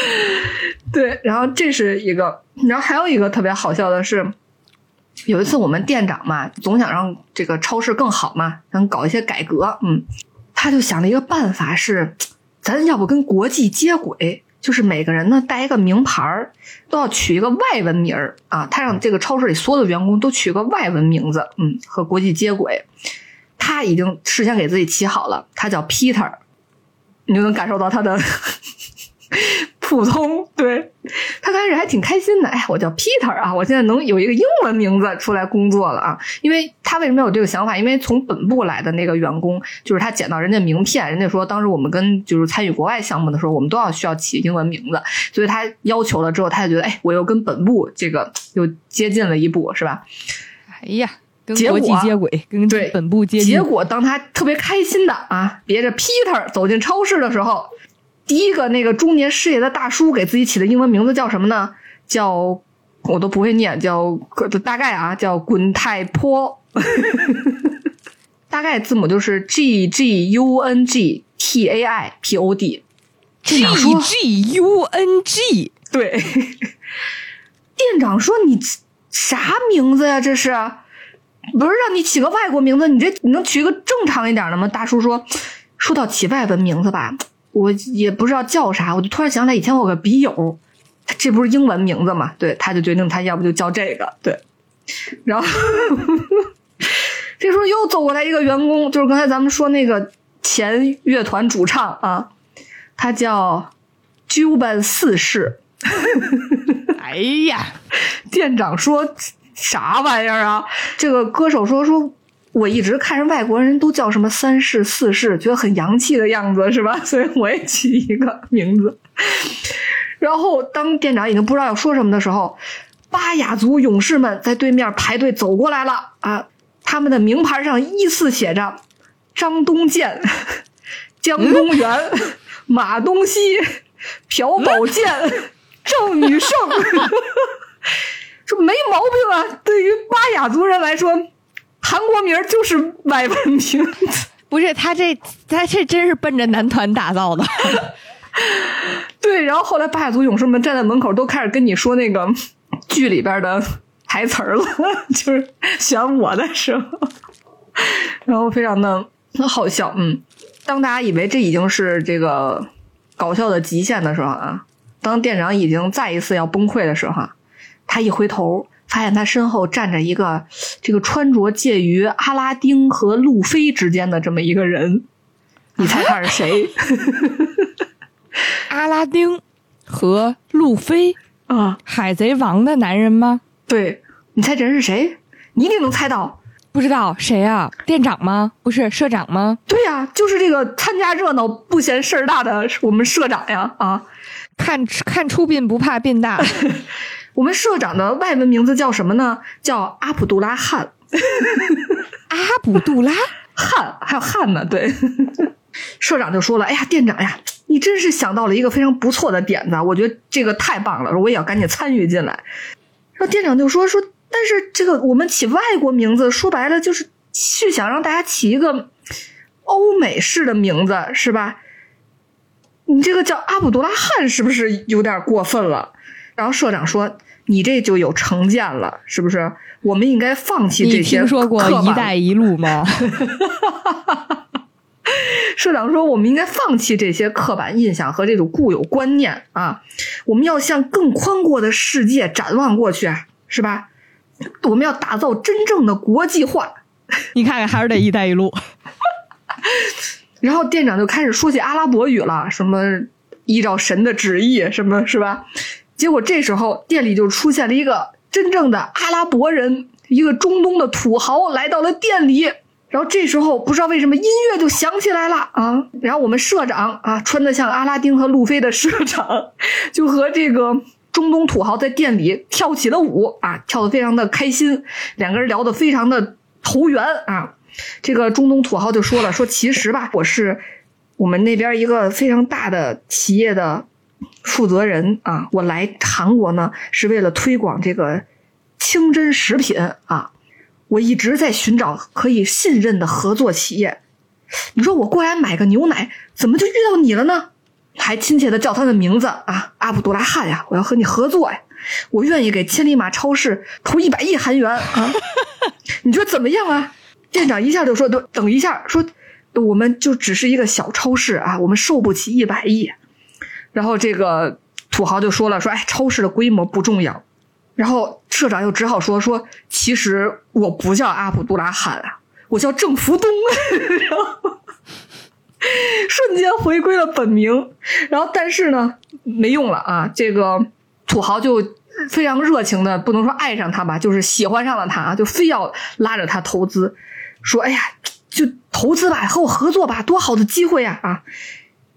对，然后这是一个，然后还有一个特别好笑的是，有一次我们店长嘛，总想让这个超市更好嘛，想搞一些改革，嗯，他就想了一个办法是。咱要不跟国际接轨，就是每个人呢带一个名牌儿，都要取一个外文名儿啊。他让这个超市里所有的员工都取个外文名字，嗯，和国际接轨。他已经事先给自己起好了，他叫 Peter，你就能感受到他的。普通，对他开始还挺开心的。哎，我叫 Peter 啊，我现在能有一个英文名字出来工作了啊。因为他为什么有这个想法？因为从本部来的那个员工，就是他捡到人家名片，人家说当时我们跟就是参与国外项目的时候，我们都要需要起英文名字，所以他要求了之后，他就觉得哎，我又跟本部这个又接近了一步，是吧？哎呀，跟国际接轨，跟对本部接轨。结果当他特别开心的啊，别着 Peter 走进超市的时候。第一个那个中年失业的大叔给自己起的英文名字叫什么呢？叫我都不会念，叫大概啊，叫滚太坡，大概字母就是 G G U N G T A I P O D，G G U N G，对，店长说你啥名字呀？这是不是让你起个外国名字？你这你能取一个正常一点的吗？大叔说，说到起外文名字吧。我也不知道叫啥，我就突然想起来，以前我有个笔友，这不是英文名字嘛？对，他就决定他要不就叫这个，对。然后这时候又走过来一个员工，就是刚才咱们说那个前乐团主唱啊，他叫 Juban 四世。哎呀，店长说啥玩意儿啊？这个歌手说说。我一直看着外国人都叫什么三世四世，觉得很洋气的样子，是吧？所以我也起一个名字。然后当店长已经不知道要说什么的时候，巴雅族勇士们在对面排队走过来了啊！他们的名牌上依次写着张东健、江东元、马东锡、朴宝剑、郑宇胜，说没毛病啊！对于巴雅族人来说。韩国名就是外文名字，不是他这他这真是奔着男团打造的。对，然后后来八海族勇士们站在门口，都开始跟你说那个剧里边的台词了，就是选我的时候，然后非常的好笑。嗯，当大家以为这已经是这个搞笑的极限的时候啊，当店长已经再一次要崩溃的时候，他一回头。发现他身后站着一个，这个穿着介于阿拉丁和路飞之间的这么一个人，你猜他是谁？阿拉丁和路飞啊，海贼王的男人吗？对，你猜这人是谁？你一定能猜到。不知道谁啊？店长吗？不是社长吗？对呀，就是这个参加热闹不嫌事儿大的我们社长呀！啊。看看出殡不怕殡大。我们社长的外文名字叫什么呢？叫阿卜杜拉汗。阿卜杜拉汗还有汗呢？对，社长就说了：“哎呀，店长呀，你真是想到了一个非常不错的点子，我觉得这个太棒了，我也要赶紧参与进来。”然后店长就说：“说，但是这个我们起外国名字，说白了就是是想让大家起一个欧美式的名字，是吧？你这个叫阿卜杜拉汗，是不是有点过分了？”然后社长说：“你这就有成见了，是不是？我们应该放弃这些。”听说过“一带一路”吗？社长说：“我们应该放弃这些刻板印象和这种固有观念啊！我们要向更宽阔的世界展望过去，是吧？我们要打造真正的国际化。你看看，还是得‘一带一路’。然后店长就开始说起阿拉伯语了，什么依照神的旨意，什么是吧？”结果这时候店里就出现了一个真正的阿拉伯人，一个中东的土豪来到了店里。然后这时候不知道为什么音乐就响起来了啊！然后我们社长啊，穿的像阿拉丁和路飞的社长，就和这个中东土豪在店里跳起了舞啊，跳的非常的开心，两个人聊得非常的投缘啊。这个中东土豪就说了，说其实吧，我是我们那边一个非常大的企业的。负责人啊，我来韩国呢是为了推广这个清真食品啊。我一直在寻找可以信任的合作企业。你说我过来买个牛奶，怎么就遇到你了呢？还亲切的叫他的名字啊，阿卜杜拉汗呀！我要和你合作呀，我愿意给千里马超市投一百亿韩元啊！你说怎么样啊？店长一下就说：“等等一下，说我们就只是一个小超市啊，我们受不起一百亿。”然后这个土豪就说了：“说哎，超市的规模不重要。”然后社长又只好说：“说其实我不叫阿卜杜拉罕啊，我叫郑福东。”然后瞬间回归了本名。然后但是呢，没用了啊！这个土豪就非常热情的，不能说爱上他吧，就是喜欢上了他，就非要拉着他投资，说：“哎呀，就投资吧，和我合作吧，多好的机会呀！”啊。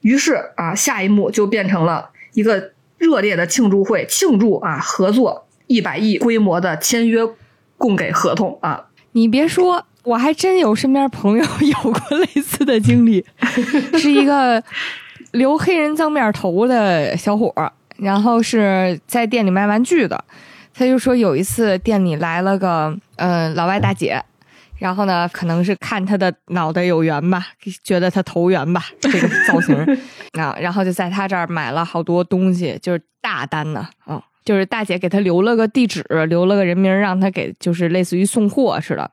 于是啊，下一幕就变成了一个热烈的庆祝会，庆祝啊合作一百亿规模的签约供给合同啊！你别说，我还真有身边朋友 有过类似的经历，是一个留黑人脏面头的小伙儿，然后是在店里卖玩具的，他就说有一次店里来了个嗯老外大姐。然后呢，可能是看他的脑袋有缘吧，觉得他投缘吧，这个造型 啊，然后就在他这儿买了好多东西，就是大单呢，啊，就是大姐给他留了个地址，留了个人名，让他给，就是类似于送货似的。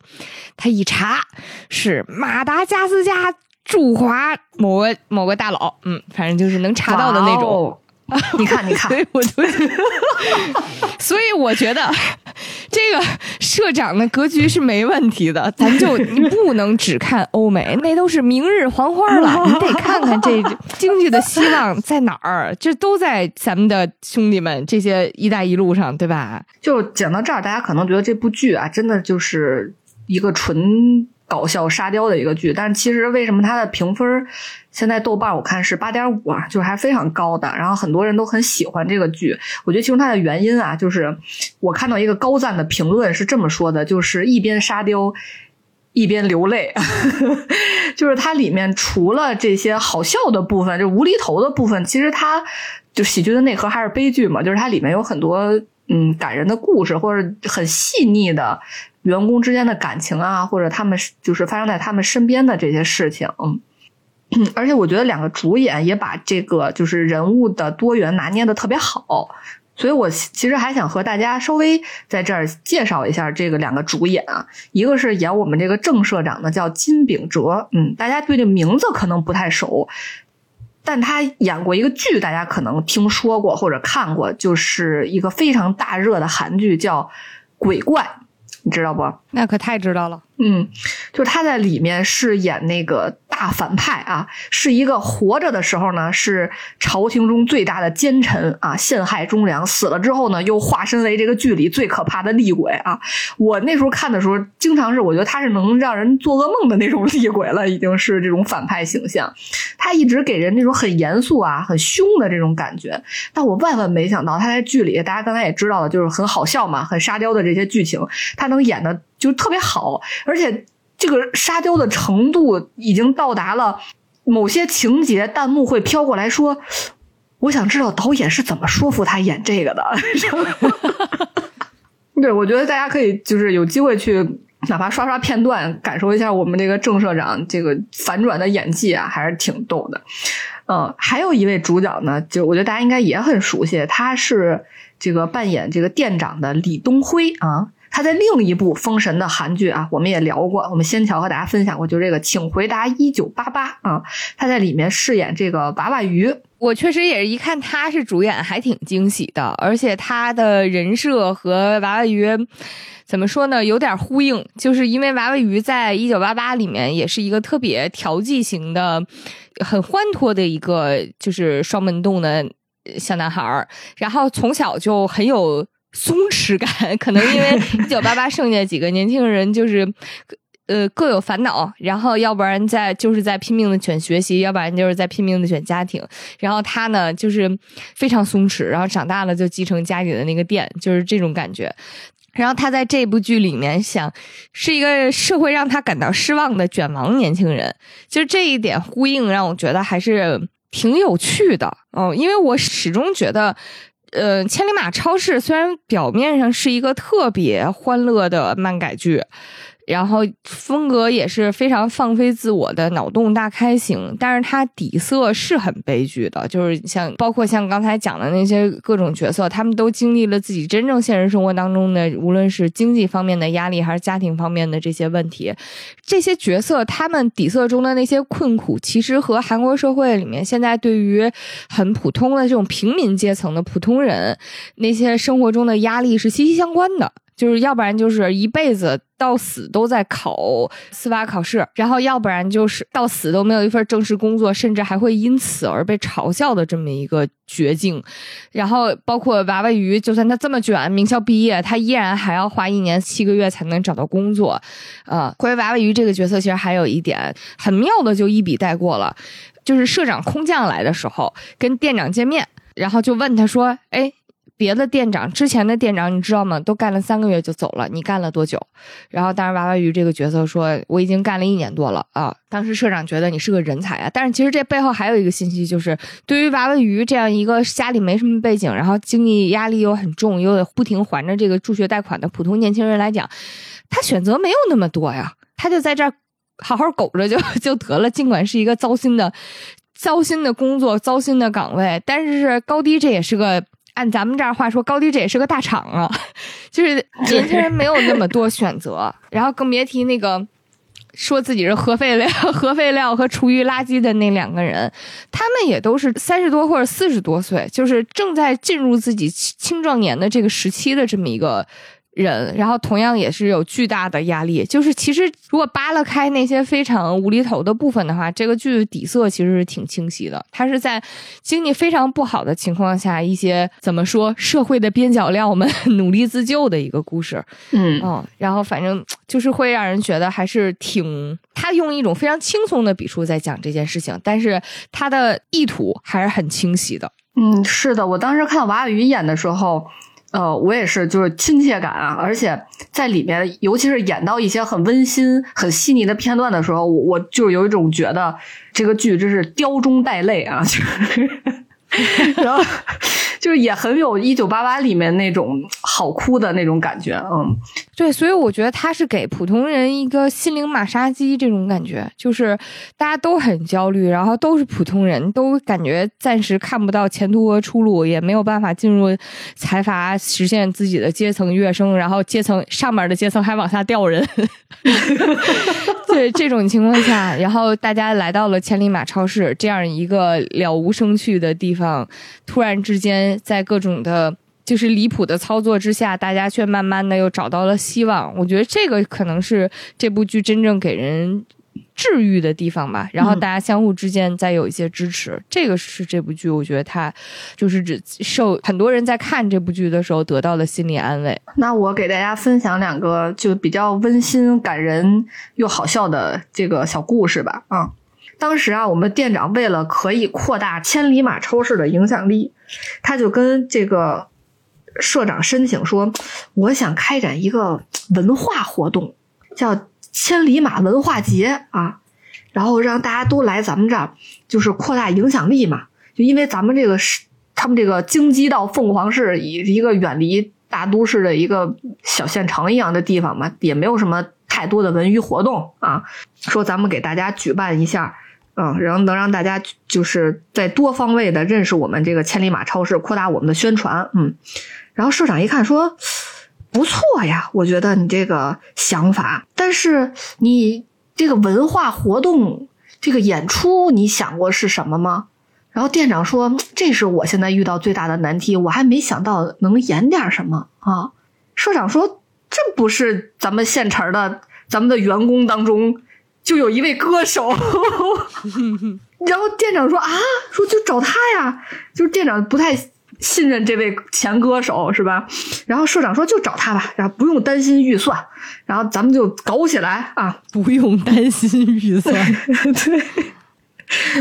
他一查是马达加斯加驻华某个某个大佬，嗯，反正就是能查到的那种。你看，你看，所以我就，所以我觉得这个社长的格局是没问题的。咱就你不能只看欧美，那都是明日黄花了。你得看看这经济的希望在哪儿，这都在咱们的兄弟们这些“一带一路”上，对吧？就讲到这儿，大家可能觉得这部剧啊，真的就是一个纯。搞笑沙雕的一个剧，但是其实为什么它的评分现在豆瓣我看是八点五啊，就是还非常高的。然后很多人都很喜欢这个剧，我觉得其中它的原因啊，就是我看到一个高赞的评论是这么说的，就是一边沙雕一边流泪，就是它里面除了这些好笑的部分，就无厘头的部分，其实它就喜剧的内核还是悲剧嘛，就是它里面有很多嗯感人的故事或者很细腻的。员工之间的感情啊，或者他们就是发生在他们身边的这些事情，嗯，而且我觉得两个主演也把这个就是人物的多元拿捏的特别好，所以我其实还想和大家稍微在这儿介绍一下这个两个主演啊，一个是演我们这个郑社长的叫金秉哲，嗯，大家对这名字可能不太熟，但他演过一个剧，大家可能听说过或者看过，就是一个非常大热的韩剧叫《鬼怪》。你知道不？那可太知道了。嗯，就是他在里面是演那个大反派啊，是一个活着的时候呢是朝廷中最大的奸臣啊，陷害忠良；死了之后呢，又化身为这个剧里最可怕的厉鬼啊。我那时候看的时候，经常是我觉得他是能让人做噩梦的那种厉鬼了，已经是这种反派形象。他一直给人那种很严肃啊、很凶的这种感觉，但我万万没想到他在剧里，大家刚才也知道了，就是很好笑嘛，很沙雕的这些剧情，他能演的就特别好，而且。这个沙雕的程度已经到达了某些情节，弹幕会飘过来说：“我想知道导演是怎么说服他演这个的。”对，我觉得大家可以就是有机会去，哪怕刷刷片段，感受一下我们这个郑社长这个反转的演技啊，还是挺逗的。嗯，还有一位主角呢，就我觉得大家应该也很熟悉，他是这个扮演这个店长的李东辉啊。他在另一部《封神》的韩剧啊，我们也聊过，我们仙桥和大家分享过，就这个《请回答一九八八》啊，他在里面饰演这个娃娃鱼。我确实也是一看他是主演，还挺惊喜的，而且他的人设和娃娃鱼怎么说呢，有点呼应，就是因为娃娃鱼在一九八八里面也是一个特别调剂型的、很欢脱的一个，就是双门洞的小男孩，然后从小就很有。松弛感，可能因为一九八八剩下几个年轻人就是，呃，各有烦恼，然后要不然在就是在拼命的选学习，要不然就是在拼命的选家庭。然后他呢，就是非常松弛，然后长大了就继承家里的那个店，就是这种感觉。然后他在这部剧里面想是一个社会让他感到失望的卷王年轻人，就是这一点呼应让我觉得还是挺有趣的哦，因为我始终觉得。呃，千里马超市虽然表面上是一个特别欢乐的漫改剧。然后风格也是非常放飞自我的脑洞大开型，但是它底色是很悲剧的，就是像包括像刚才讲的那些各种角色，他们都经历了自己真正现实生活当中的，无论是经济方面的压力还是家庭方面的这些问题，这些角色他们底色中的那些困苦，其实和韩国社会里面现在对于很普通的这种平民阶层的普通人那些生活中的压力是息息相关的。就是要不然就是一辈子到死都在考司法考试，然后要不然就是到死都没有一份正式工作，甚至还会因此而被嘲笑的这么一个绝境。然后包括娃娃鱼，就算他这么卷，名校毕业，他依然还要花一年七个月才能找到工作。呃，关于娃娃鱼这个角色，其实还有一点很妙的，就一笔带过了，就是社长空降来的时候跟店长见面，然后就问他说：“哎。”别的店长之前的店长你知道吗？都干了三个月就走了，你干了多久？然后当时娃娃鱼这个角色说我已经干了一年多了啊。当时社长觉得你是个人才啊，但是其实这背后还有一个信息，就是对于娃娃鱼这样一个家里没什么背景，然后经济压力又很重，又得不停还着这个助学贷款的普通年轻人来讲，他选择没有那么多呀，他就在这儿好好苟着就 就得了。尽管是一个糟心的、糟心的工作、糟心的岗位，但是高低这也是个。按咱们这儿话说，高低这也是个大厂啊，就是年轻人没有那么多选择，然后更别提那个说自己是核废料、核废料和厨余垃圾的那两个人，他们也都是三十多或者四十多岁，就是正在进入自己青壮年的这个时期的这么一个。人，然后同样也是有巨大的压力。就是其实如果扒拉开那些非常无厘头的部分的话，这个剧底色其实是挺清晰的。它是在经济非常不好的情况下，一些怎么说社会的边角料们努力自救的一个故事。嗯嗯，然后反正就是会让人觉得还是挺，他用一种非常轻松的笔触在讲这件事情，但是他的意图还是很清晰的。嗯，是的，我当时看到娃娃鱼演的时候。呃，我也是，就是亲切感啊，而且在里面，尤其是演到一些很温馨、很细腻的片段的时候，我我就有一种觉得这个剧真是雕中带泪啊，就是，然后。就是也很有一九八八里面那种好哭的那种感觉，嗯，对，所以我觉得他是给普通人一个心灵马杀鸡这种感觉，就是大家都很焦虑，然后都是普通人，都感觉暂时看不到前途和出路，也没有办法进入财阀，实现自己的阶层跃升，然后阶层上面的阶层还往下掉人，对这种情况下，然后大家来到了千里马超市这样一个了无生趣的地方，突然之间。在各种的，就是离谱的操作之下，大家却慢慢的又找到了希望。我觉得这个可能是这部剧真正给人治愈的地方吧，然后大家相互之间再有一些支持，这个是这部剧，我觉得它就是指受很多人在看这部剧的时候得到的心理安慰。那我给大家分享两个就比较温馨、感人又好笑的这个小故事吧。啊，当时啊，我们店长为了可以扩大千里马超市的影响力，他就跟这个社长申请说，我想开展一个文化活动，叫。千里马文化节啊，然后让大家都来咱们这儿，就是扩大影响力嘛。就因为咱们这个是他们这个京畿道凤凰市，以一个远离大都市的一个小县城一样的地方嘛，也没有什么太多的文娱活动啊。说咱们给大家举办一下，嗯，然后能让大家就是在多方位的认识我们这个千里马超市，扩大我们的宣传。嗯，然后社长一看说。不错呀，我觉得你这个想法，但是你这个文化活动、这个演出，你想过是什么吗？然后店长说：“这是我现在遇到最大的难题，我还没想到能演点什么啊。”社长说：“这不是咱们现成的，咱们的员工当中就有一位歌手。”然后店长说：“啊，说就找他呀。”就是店长不太。信任这位前歌手是吧？然后社长说就找他吧，然后不用担心预算，然后咱们就搞起来啊！不用担心预算，对，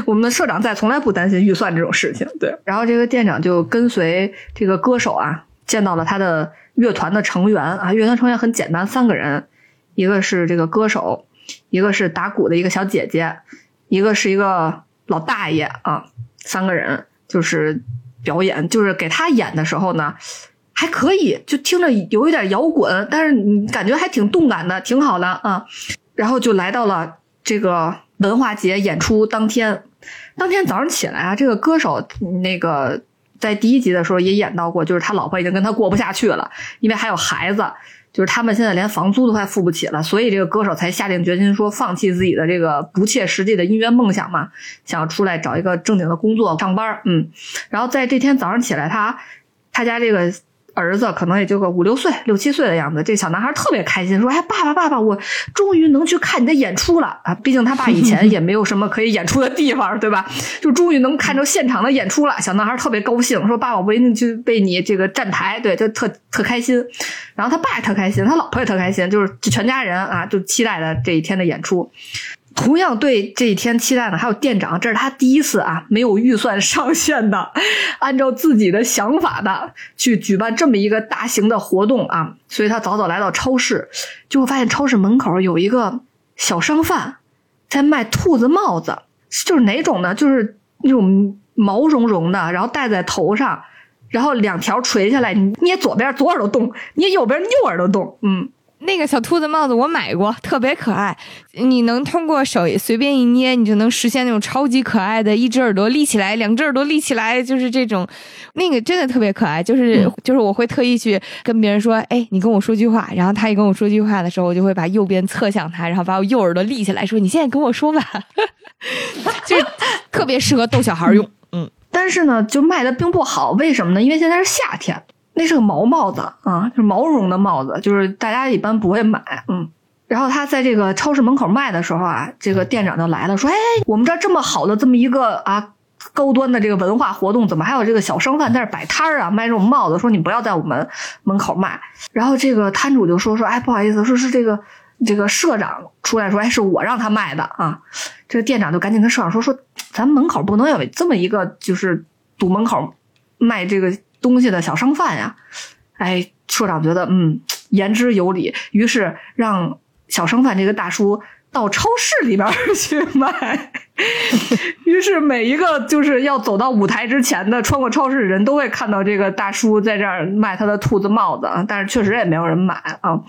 我们的社长在从来不担心预算这种事情。对，然后这个店长就跟随这个歌手啊，见到了他的乐团的成员啊，乐团成员很简单，三个人，一个是这个歌手，一个是打鼓的一个小姐姐，一个是一个老大爷啊，三个人就是。表演就是给他演的时候呢，还可以，就听着有一点摇滚，但是你感觉还挺动感的，挺好的啊。然后就来到了这个文化节演出当天，当天早上起来啊，这个歌手那个在第一集的时候也演到过，就是他老婆已经跟他过不下去了，因为还有孩子。就是他们现在连房租都快付不起了，所以这个歌手才下定决心说放弃自己的这个不切实际的音乐梦想嘛，想要出来找一个正经的工作上班嗯，然后在这天早上起来，他他家这个。儿子可能也就个五六岁、六七岁的样子，这小男孩特别开心，说：“哎，爸爸，爸爸，我终于能去看你的演出了啊！毕竟他爸以前也没有什么可以演出的地方，对吧？就终于能看着现场的演出了。”小男孩特别高兴，说：“爸爸，我一定去为你这个站台。”对，就特特开心。然后他爸也特开心，他老婆也特开心，就是全家人啊，就期待着这一天的演出。同样对这一天期待的还有店长，这是他第一次啊，没有预算上限的，按照自己的想法的去举办这么一个大型的活动啊，所以他早早来到超市，就会发现超市门口有一个小商贩在卖兔子帽子，就是哪种呢？就是那种毛茸茸的，然后戴在头上，然后两条垂下来，你捏左边左耳朵动，捏右边右耳朵动，嗯。那个小兔子帽子我买过，特别可爱。你能通过手随便一捏，你就能实现那种超级可爱的，一只耳朵立起来，两只耳朵立起来，就是这种。那个真的特别可爱，就是就是我会特意去跟别人说，哎，你跟我说句话，然后他一跟我说句话的时候，我就会把右边侧向他，然后把我右耳朵立起来，说你现在跟我说吧，就是特别适合逗小孩用。嗯，但是呢，就卖的并不好，为什么呢？因为现在是夏天。那是个毛帽子啊，就是毛绒的帽子，就是大家一般不会买，嗯。然后他在这个超市门口卖的时候啊，这个店长就来了，说：“哎，我们这这么好的这么一个啊高端的这个文化活动，怎么还有这个小商贩在这摆摊儿啊，卖这种帽子？说你不要在我们门口卖。”然后这个摊主就说：“说哎，不好意思，说是这个这个社长出来说，哎，是我让他卖的啊。”这个店长就赶紧跟社长说：“说咱门口不能有这么一个就是堵门口卖这个。”东西的小商贩呀，哎，社长觉得嗯言之有理，于是让小商贩这个大叔到超市里边去卖。于是每一个就是要走到舞台之前的穿过超市的人都会看到这个大叔在这儿卖他的兔子帽子，但是确实也没有人买啊。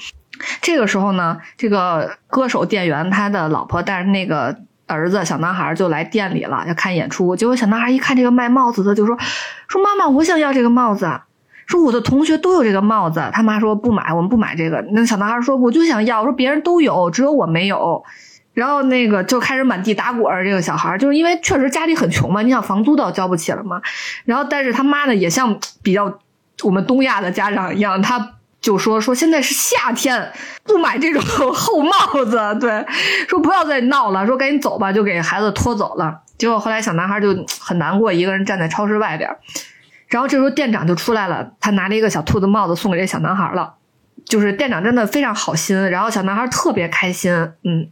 这个时候呢，这个歌手店员他的老婆带着那个。儿子小男孩就来店里了，要看演出。结果小男孩一看这个卖帽子的，就说：“说妈妈，我想要这个帽子。说我的同学都有这个帽子。”他妈说：“不买，我们不买这个。”那小男孩说：“我就想要。说别人都有，只有我没有。”然后那个就开始满地打滚。这个小孩就是因为确实家里很穷嘛，你想房租都要交不起了嘛。然后但是他妈呢，也像比较我们东亚的家长一样，他就说说现在是夏天，不买这种 厚帽子，对，说不要再闹了，说赶紧走吧，就给孩子拖走了。结果后来小男孩就很难过，一个人站在超市外边。然后这时候店长就出来了，他拿了一个小兔子帽子送给这小男孩了。就是店长真的非常好心，然后小男孩特别开心，嗯。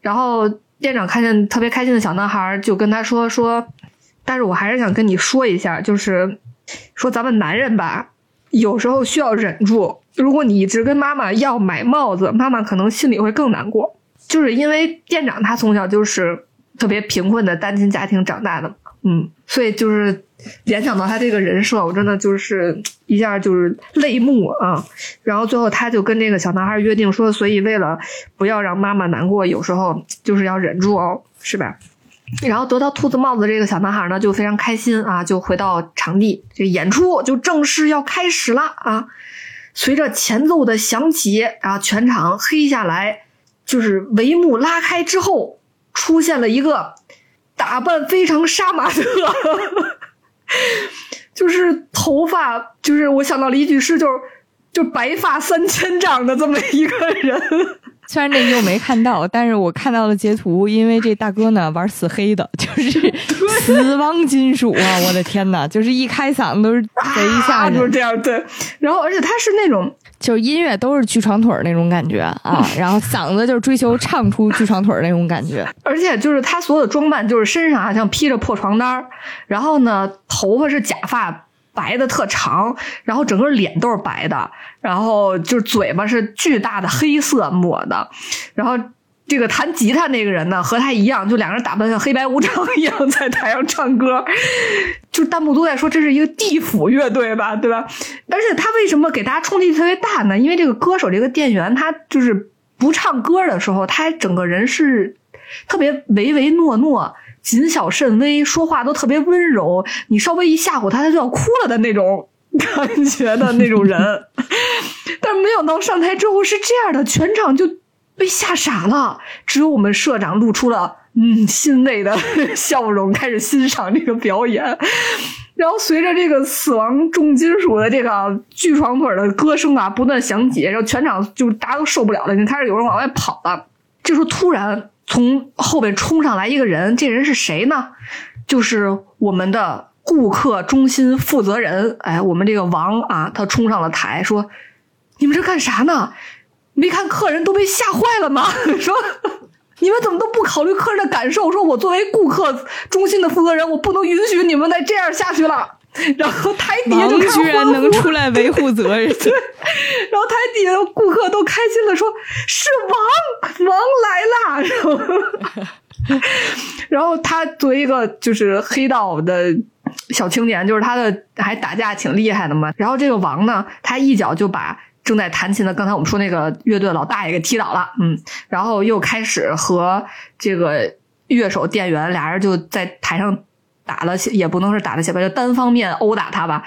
然后店长看见特别开心的小男孩，就跟他说说，但是我还是想跟你说一下，就是说咱们男人吧。有时候需要忍住。如果你一直跟妈妈要买帽子，妈妈可能心里会更难过。就是因为店长他从小就是特别贫困的单亲家庭长大的，嗯，所以就是联想到他这个人设，我真的就是一下就是泪目啊。然后最后他就跟这个小男孩约定说，所以为了不要让妈妈难过，有时候就是要忍住哦，是吧？然后得到兔子帽子这个小男孩呢，就非常开心啊，就回到场地，这演出就正式要开始了啊！随着前奏的响起，啊，全场黑下来，就是帷幕拉开之后，出现了一个打扮非常杀马特，就是头发，就是我想到了一句诗，就是就白发三千丈的这么一个人。虽然这集我没看到，但是我看到了截图，因为这大哥呢玩死黑的，就是死亡金属啊！我的天呐，就是一开嗓都是贼吓人，就是这样对。然后而且他是那种，就是音乐都是锯长腿那种感觉啊，然后嗓子就是追求唱出锯长腿那种感觉，而且就是他所有的装扮就是身上好像披着破床单然后呢头发是假发。白的特长，然后整个脸都是白的，然后就是嘴巴是巨大的黑色抹的，然后这个弹吉他那个人呢和他一样，就两个人打扮像黑白无常 一样在台上唱歌，就弹幕都在说这是一个地府乐队吧，对吧？而且他为什么给大家冲击特别大呢？因为这个歌手这个店员他就是不唱歌的时候，他整个人是特别唯唯诺诺。谨小慎微，说话都特别温柔。你稍微一吓唬他，他就要哭了的那种感觉的那种人。但没想到上台之后是这样的，全场就被吓傻了。只有我们社长露出了嗯欣慰的 笑容，开始欣赏这个表演。然后随着这个死亡重金属的这个锯床腿的歌声啊不断响起，然后全场就大家都受不了了，就开始有人往外跑了。这时候突然。从后边冲上来一个人，这人是谁呢？就是我们的顾客中心负责人。哎，我们这个王啊，他冲上了台，说：“你们这干啥呢？没看客人都被吓坏了吗？说你们怎么都不考虑客人的感受？说我作为顾客中心的负责人，我不能允许你们再这样下去了。”然后台底下就居然能出来维护责任，对。然后台底下的顾客都开心了，说是王王来啦。然后，然后他作为一个就是黑道的小青年，就是他的还打架挺厉害的嘛。然后这个王呢，他一脚就把正在弹琴的刚才我们说那个乐队老大爷给踢倒了，嗯。然后又开始和这个乐手店员俩人就在台上。打了也不能是打了血吧，就单方面殴打他吧。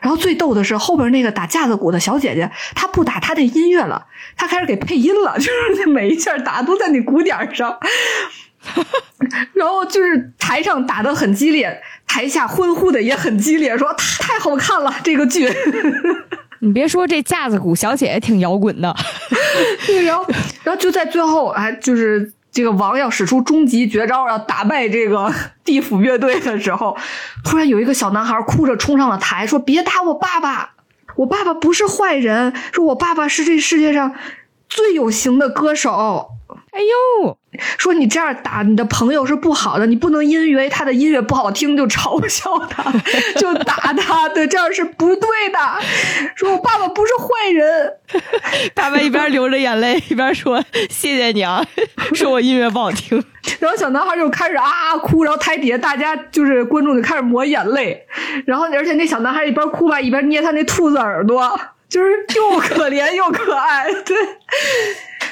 然后最逗的是后边那个打架子鼓的小姐姐，她不打她那音乐了，她开始给配音了，就是每一下打都在那鼓点上。然后就是台上打的很激烈，台下欢呼的也很激烈，说太好看了这个剧。你别说这架子鼓小姐姐挺摇滚的，对，然后然后就在最后还就是。这个王要使出终极绝招，要打败这个地府乐队的时候，突然有一个小男孩哭着冲上了台，说：“别打我爸爸，我爸爸不是坏人，说我爸爸是这世界上最有型的歌手。”哎呦，说你这样打你的朋友是不好的，你不能因为他的音乐不好听就嘲笑他，就打他，对，这样是不对的。说我爸爸不是坏人，爸爸一边流着眼泪 一边说谢谢你啊，说我音乐不好听。然后小男孩就开始啊啊哭，然后台底下大家就是观众就开始抹眼泪，然后而且那小男孩一边哭吧一边捏他那兔子耳朵，就是又可怜又可爱，对。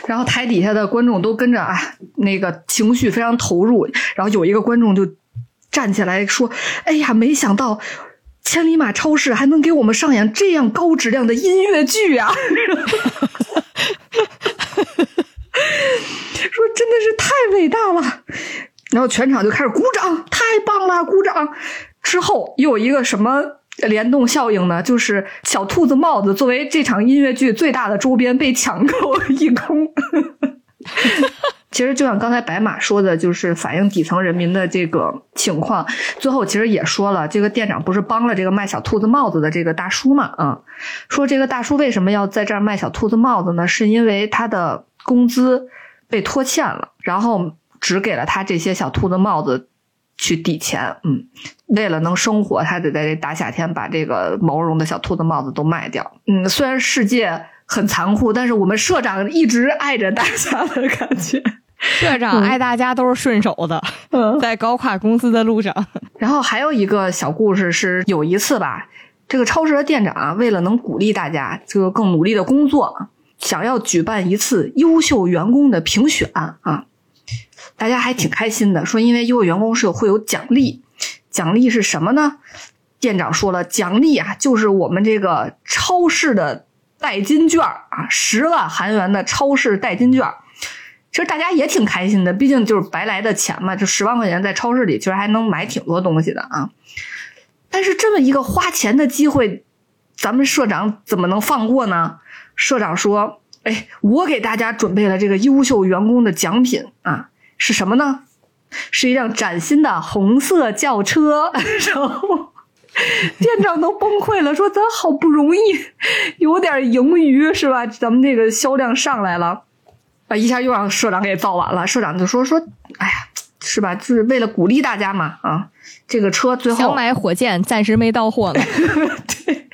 然后台底下的观众都跟着啊，那个情绪非常投入。然后有一个观众就站起来说：“哎呀，没想到千里马超市还能给我们上演这样高质量的音乐剧啊！” 说真的是太伟大了。然后全场就开始鼓掌，太棒了，鼓掌。之后又有一个什么联动效应呢，就是小兔子帽子作为这场音乐剧最大的周边被抢购 一空。其实就像刚才白马说的，就是反映底层人民的这个情况。最后其实也说了，这个店长不是帮了这个卖小兔子帽子的这个大叔嘛？啊，说这个大叔为什么要在这儿卖小兔子帽子呢？是因为他的工资被拖欠了，然后只给了他这些小兔子帽子去抵钱。嗯，为了能生活，他得在这大夏天把这个毛绒的小兔子帽子都卖掉。嗯，虽然世界很残酷，但是我们社长一直爱着大家的感觉。社长爱大家都是顺手的，嗯在搞垮公司的路上。然后还有一个小故事是，有一次吧，这个超市的店长为了能鼓励大家这个更努力的工作，想要举办一次优秀员工的评选啊，大家还挺开心的，说因为优秀员工是有会有奖励，奖励是什么呢？店长说了，奖励啊就是我们这个超市的代金券啊，十万韩元的超市代金券。其实大家也挺开心的，毕竟就是白来的钱嘛，就十万块钱在超市里，其实还能买挺多东西的啊。但是这么一个花钱的机会，咱们社长怎么能放过呢？社长说：“哎，我给大家准备了这个优秀员工的奖品啊，是什么呢？是一辆崭新的红色轿车。”然后店长都崩溃了，说：“咱好不容易有点盈余是吧？咱们这个销量上来了。”啊！一下又让社长给造完了。社长就说：“说，哎呀，是吧？就是为了鼓励大家嘛。啊，这个车最后想买火箭，暂时没到货呢。对。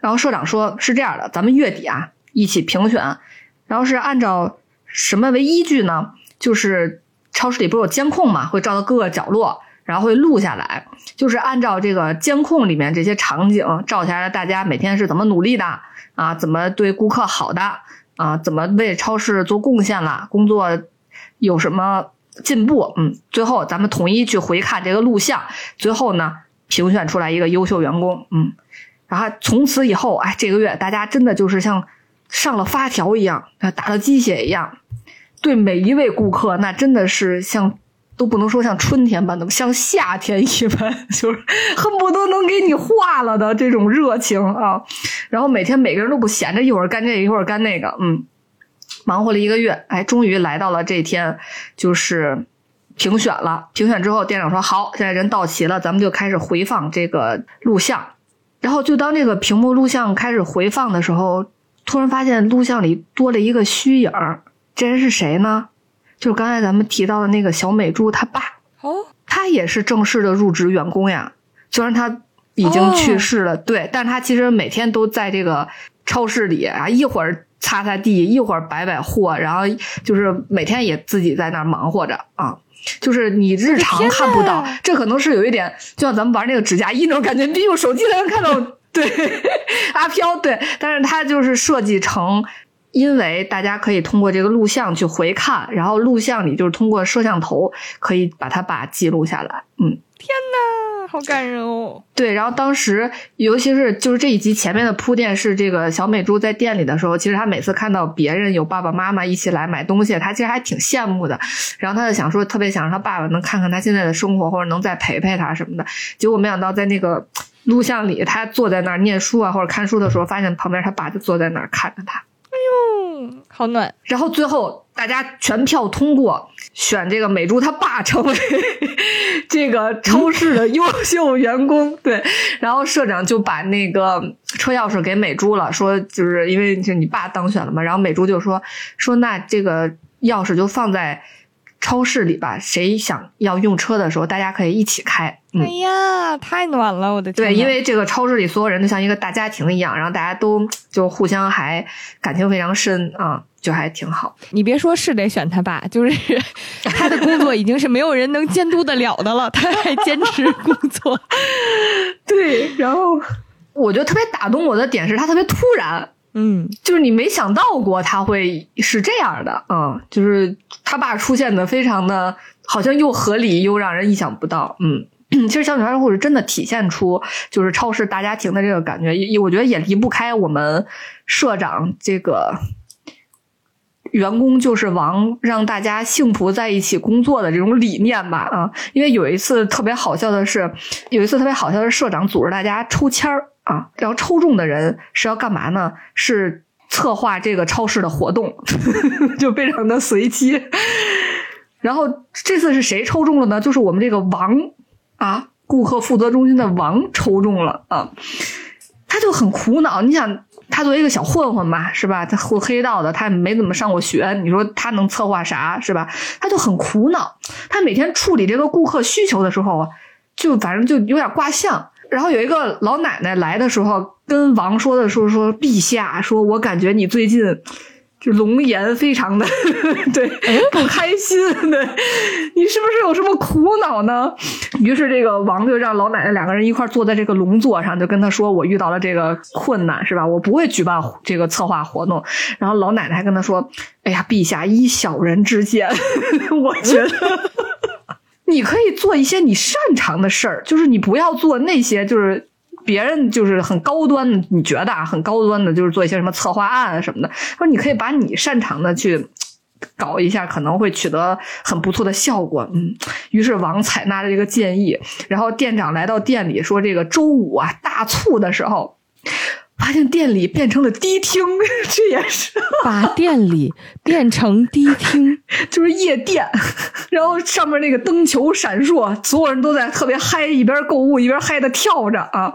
然后社长说：是这样的，咱们月底啊一起评选，然后是按照什么为依据呢？就是超市里不是有监控嘛，会照到各个角落，然后会录下来，就是按照这个监控里面这些场景照下来，大家每天是怎么努力的啊？怎么对顾客好的？”啊，怎么为超市做贡献了？工作有什么进步？嗯，最后咱们统一去回看这个录像，最后呢评选出来一个优秀员工。嗯，然后从此以后，哎，这个月大家真的就是像上了发条一样，打了鸡血一样，对每一位顾客，那真的是像。都不能说像春天般的，像夏天一般，就是恨不得能给你化了的这种热情啊！然后每天每个人都不闲着，一会儿干这，一会儿干那个，嗯，忙活了一个月，哎，终于来到了这天，就是评选了。评选之后，店长说：“好，现在人到齐了，咱们就开始回放这个录像。”然后就当这个屏幕录像开始回放的时候，突然发现录像里多了一个虚影儿，这人是谁呢？就是刚才咱们提到的那个小美珠，她爸哦，他也是正式的入职员工呀。虽然他已经去世了，对，但是他其实每天都在这个超市里啊，一会儿擦擦地，一会儿摆摆货，然后就是每天也自己在那儿忙活着啊。就是你日常看不到，这可能是有一点，就像咱们玩那个指甲衣那种感觉，你用手机才能看到。对，阿飘，对，但是他就是设计成。因为大家可以通过这个录像去回看，然后录像里就是通过摄像头可以把它把记录下来。嗯，天呐，好感人哦！对，然后当时尤其是就是这一集前面的铺垫是这个小美珠在店里的时候，其实她每次看到别人有爸爸妈妈一起来买东西，她其实还挺羡慕的。然后她就想说，特别想让她爸爸能看看她现在的生活，或者能再陪陪她什么的。结果没想到在那个录像里，她坐在那儿念书啊或者看书的时候，发现旁边她爸就坐在那儿看着她。哎呦好暖，然后最后大家全票通过，选这个美珠他爸成为 这个超市的优秀员工。对，然后社长就把那个车钥匙给美珠了，说就是因为是你爸当选了嘛。然后美珠就说说那这个钥匙就放在。超市里吧，谁想要用车的时候，大家可以一起开。哎呀，太暖了，我的天！对，因为这个超市里所有人都像一个大家庭一样，然后大家都就互相还感情非常深啊，就还挺好。你别说，是得选他爸，就是 他的工作已经是没有人能监督得了的了，他还坚持工作。对，然后我觉得特别打动我的点是他特别突然。嗯，就是你没想到过他会是这样的，嗯，就是他爸出现的非常的，好像又合理又让人意想不到，嗯，其实小女孩故事真的体现出就是超市大家庭的这个感觉，也我觉得也离不开我们社长这个员工就是王，让大家幸福在一起工作的这种理念吧啊。因为有一次特别好笑的是，有一次特别好笑的是，社长组织大家抽签儿啊，然后抽中的人是要干嘛呢？是策划这个超市的活动，就非常的随机。然后这次是谁抽中了呢？就是我们这个王啊，顾客负责中心的王抽中了啊，他就很苦恼。你想，他作为一个小混混嘛，是吧？他混黑道的，他没怎么上过学，你说他能策划啥，是吧？他就很苦恼。他每天处理这个顾客需求的时候，就反正就有点挂相。然后有一个老奶奶来的时候，跟王说的时候说：“陛下，说我感觉你最近。”就龙颜非常的 对不开心，对你是不是有什么苦恼呢？于是这个王就让老奶奶两个人一块坐在这个龙座上，就跟他说：“我遇到了这个困难，是吧？我不会举办这个策划活动。”然后老奶奶还跟他说：“哎呀，陛下依小人之见，我觉得 你可以做一些你擅长的事儿，就是你不要做那些就是。”别人就是很高端的，你觉得啊，很高端的，就是做一些什么策划案啊什么的。说你可以把你擅长的去搞一下，可能会取得很不错的效果。嗯，于是王采纳了这个建议，然后店长来到店里说：“这个周五啊，大促的时候。”发现店里变成了迪厅，这也是把店里变成迪厅，就是夜店。然后上面那个灯球闪烁，所有人都在特别嗨，一边购物一边嗨的跳着啊，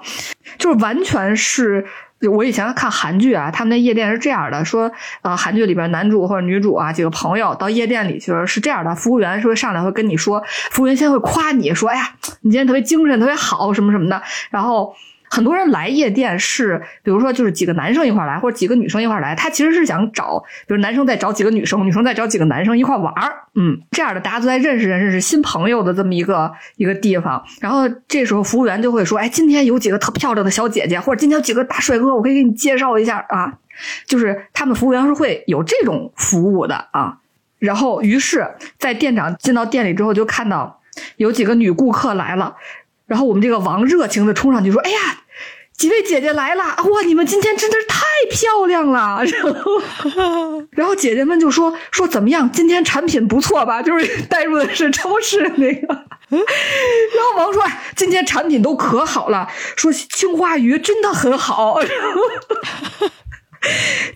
就是完全是我以前看韩剧啊，他们那夜店是这样的，说啊，韩剧里边男主或者女主啊几个朋友到夜店里去是这样的，服务员是会上来会跟你说，服务员先会夸你说，哎呀，你今天特别精神，特别好，什么什么的，然后。很多人来夜店是，比如说就是几个男生一块来，或者几个女生一块来，他其实是想找，比如男生再找几个女生，女生再找几个男生一块玩儿，嗯，这样的大家都在认识认识新朋友的这么一个一个地方。然后这时候服务员就会说，哎，今天有几个特漂亮的小姐姐，或者今天有几个大帅哥，我可以给你介绍一下啊。就是他们服务员是会有这种服务的啊。然后于是，在店长进到店里之后，就看到有几个女顾客来了，然后我们这个王热情的冲上去说，哎呀。几位姐姐来了哇！你们今天真的是太漂亮了。然后，然后姐姐们就说说怎么样？今天产品不错吧？就是带入的是超市那个。然后王说：“今天产品都可好了，说青花鱼真的很好。”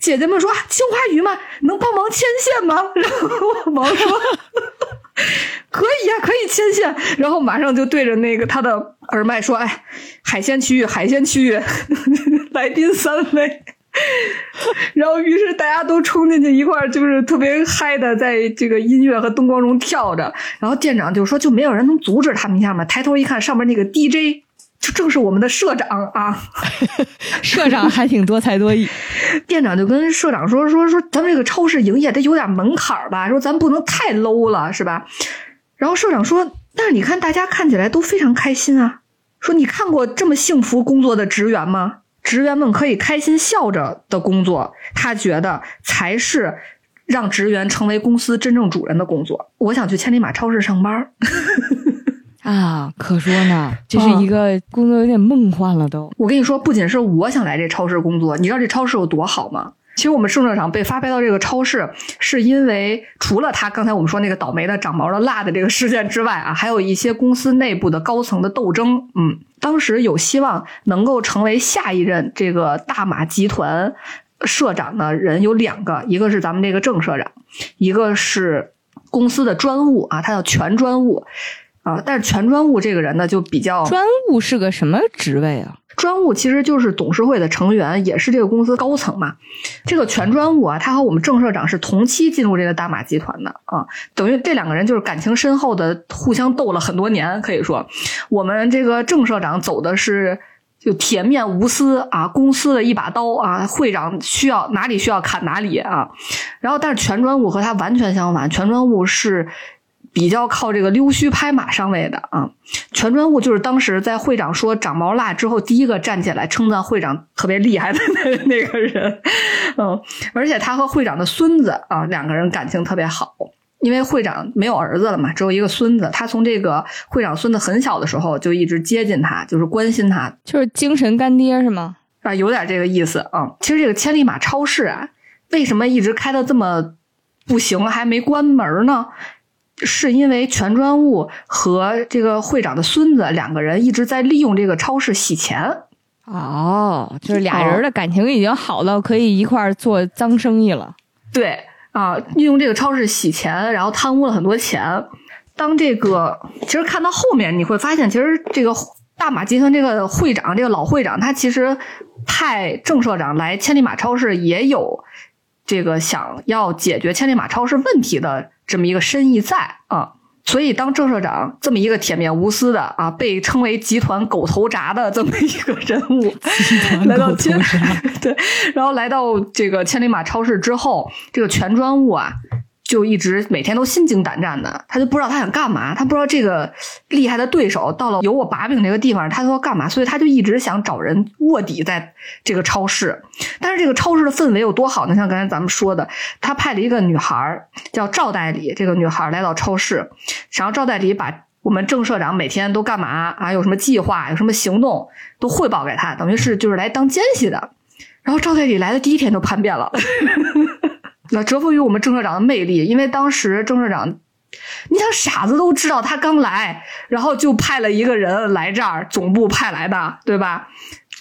姐姐们说：“青花鱼吗？能帮忙牵线吗？” 然后王说。可以呀，可以牵线，然后马上就对着那个他的耳麦说：“哎，海鲜区域，海鲜区域，来宾三位。” 然后，于是大家都冲进去一块儿，就是特别嗨的，在这个音乐和灯光中跳着。然后店长就说：“就没有人能阻止他们一下吗？”抬头一看，上面那个 DJ 就正是我们的社长啊！社长还挺多才多艺。店长就跟社长说：“说说，咱们这个超市营业得有点门槛吧？说咱不能太 low 了，是吧？”然后社长说：“但是你看，大家看起来都非常开心啊。说你看过这么幸福工作的职员吗？职员们可以开心笑着的工作，他觉得才是让职员成为公司真正主人的工作。我想去千里马超市上班 啊，可说呢，这是一个工作有点梦幻了都。我跟你说，不仅是我想来这超市工作，你知道这超市有多好吗？”其实我们盛社长被发配到这个超市，是因为除了他刚才我们说那个倒霉的长毛的辣的这个事件之外啊，还有一些公司内部的高层的斗争。嗯，当时有希望能够成为下一任这个大马集团社长的人有两个，一个是咱们这个郑社长，一个是公司的专务啊，他叫全专务啊。但是全专务这个人呢，就比较专务是个什么职位啊？专务其实就是董事会的成员，也是这个公司高层嘛。这个全专务啊，他和我们郑社长是同期进入这个大马集团的啊，等于这两个人就是感情深厚的，互相斗了很多年。可以说，我们这个郑社长走的是就铁面无私啊，公司的一把刀啊，会长需要哪里需要砍哪里啊。然后，但是全专务和他完全相反，全专务是。比较靠这个溜须拍马上位的啊，全专务就是当时在会长说长毛辣之后第一个站起来称赞会长特别厉害的 那那个人，嗯，而且他和会长的孙子啊两个人感情特别好，因为会长没有儿子了嘛，只有一个孙子，他从这个会长孙子很小的时候就一直接近他，就是关心他，就是精神干爹是吗？啊，有点这个意思啊。其实这个千里马超市啊，为什么一直开的这么？不行，还没关门呢？是因为全专务和这个会长的孙子两个人一直在利用这个超市洗钱。哦，就是俩人的感情已经好到可以一块儿做脏生意了。对啊，利用这个超市洗钱，然后贪污了很多钱。当这个其实看到后面，你会发现，其实这个大马集团这个会长，这个老会长，他其实派郑社长来千里马超市，也有这个想要解决千里马超市问题的这么一个深意在啊。所以，当郑社长这么一个铁面无私的啊，被称为集团狗头铡的这么一个人物，来到千 对，然后来到这个千里马超市之后，这个全专务啊。就一直每天都心惊胆战的，他就不知道他想干嘛，他不知道这个厉害的对手到了有我把柄这个地方，他要干嘛，所以他就一直想找人卧底在这个超市。但是这个超市的氛围有多好呢？像刚才咱们说的，他派了一个女孩叫赵代理，这个女孩来到超市，然后赵代理把我们郑社长每天都干嘛啊，有什么计划，有什么行动都汇报给他，等于是就是来当奸细的。然后赵代理来的第一天就叛变了。那折服于我们郑社长的魅力，因为当时郑社长，你想傻子都知道他刚来，然后就派了一个人来这儿，总部派来的，对吧？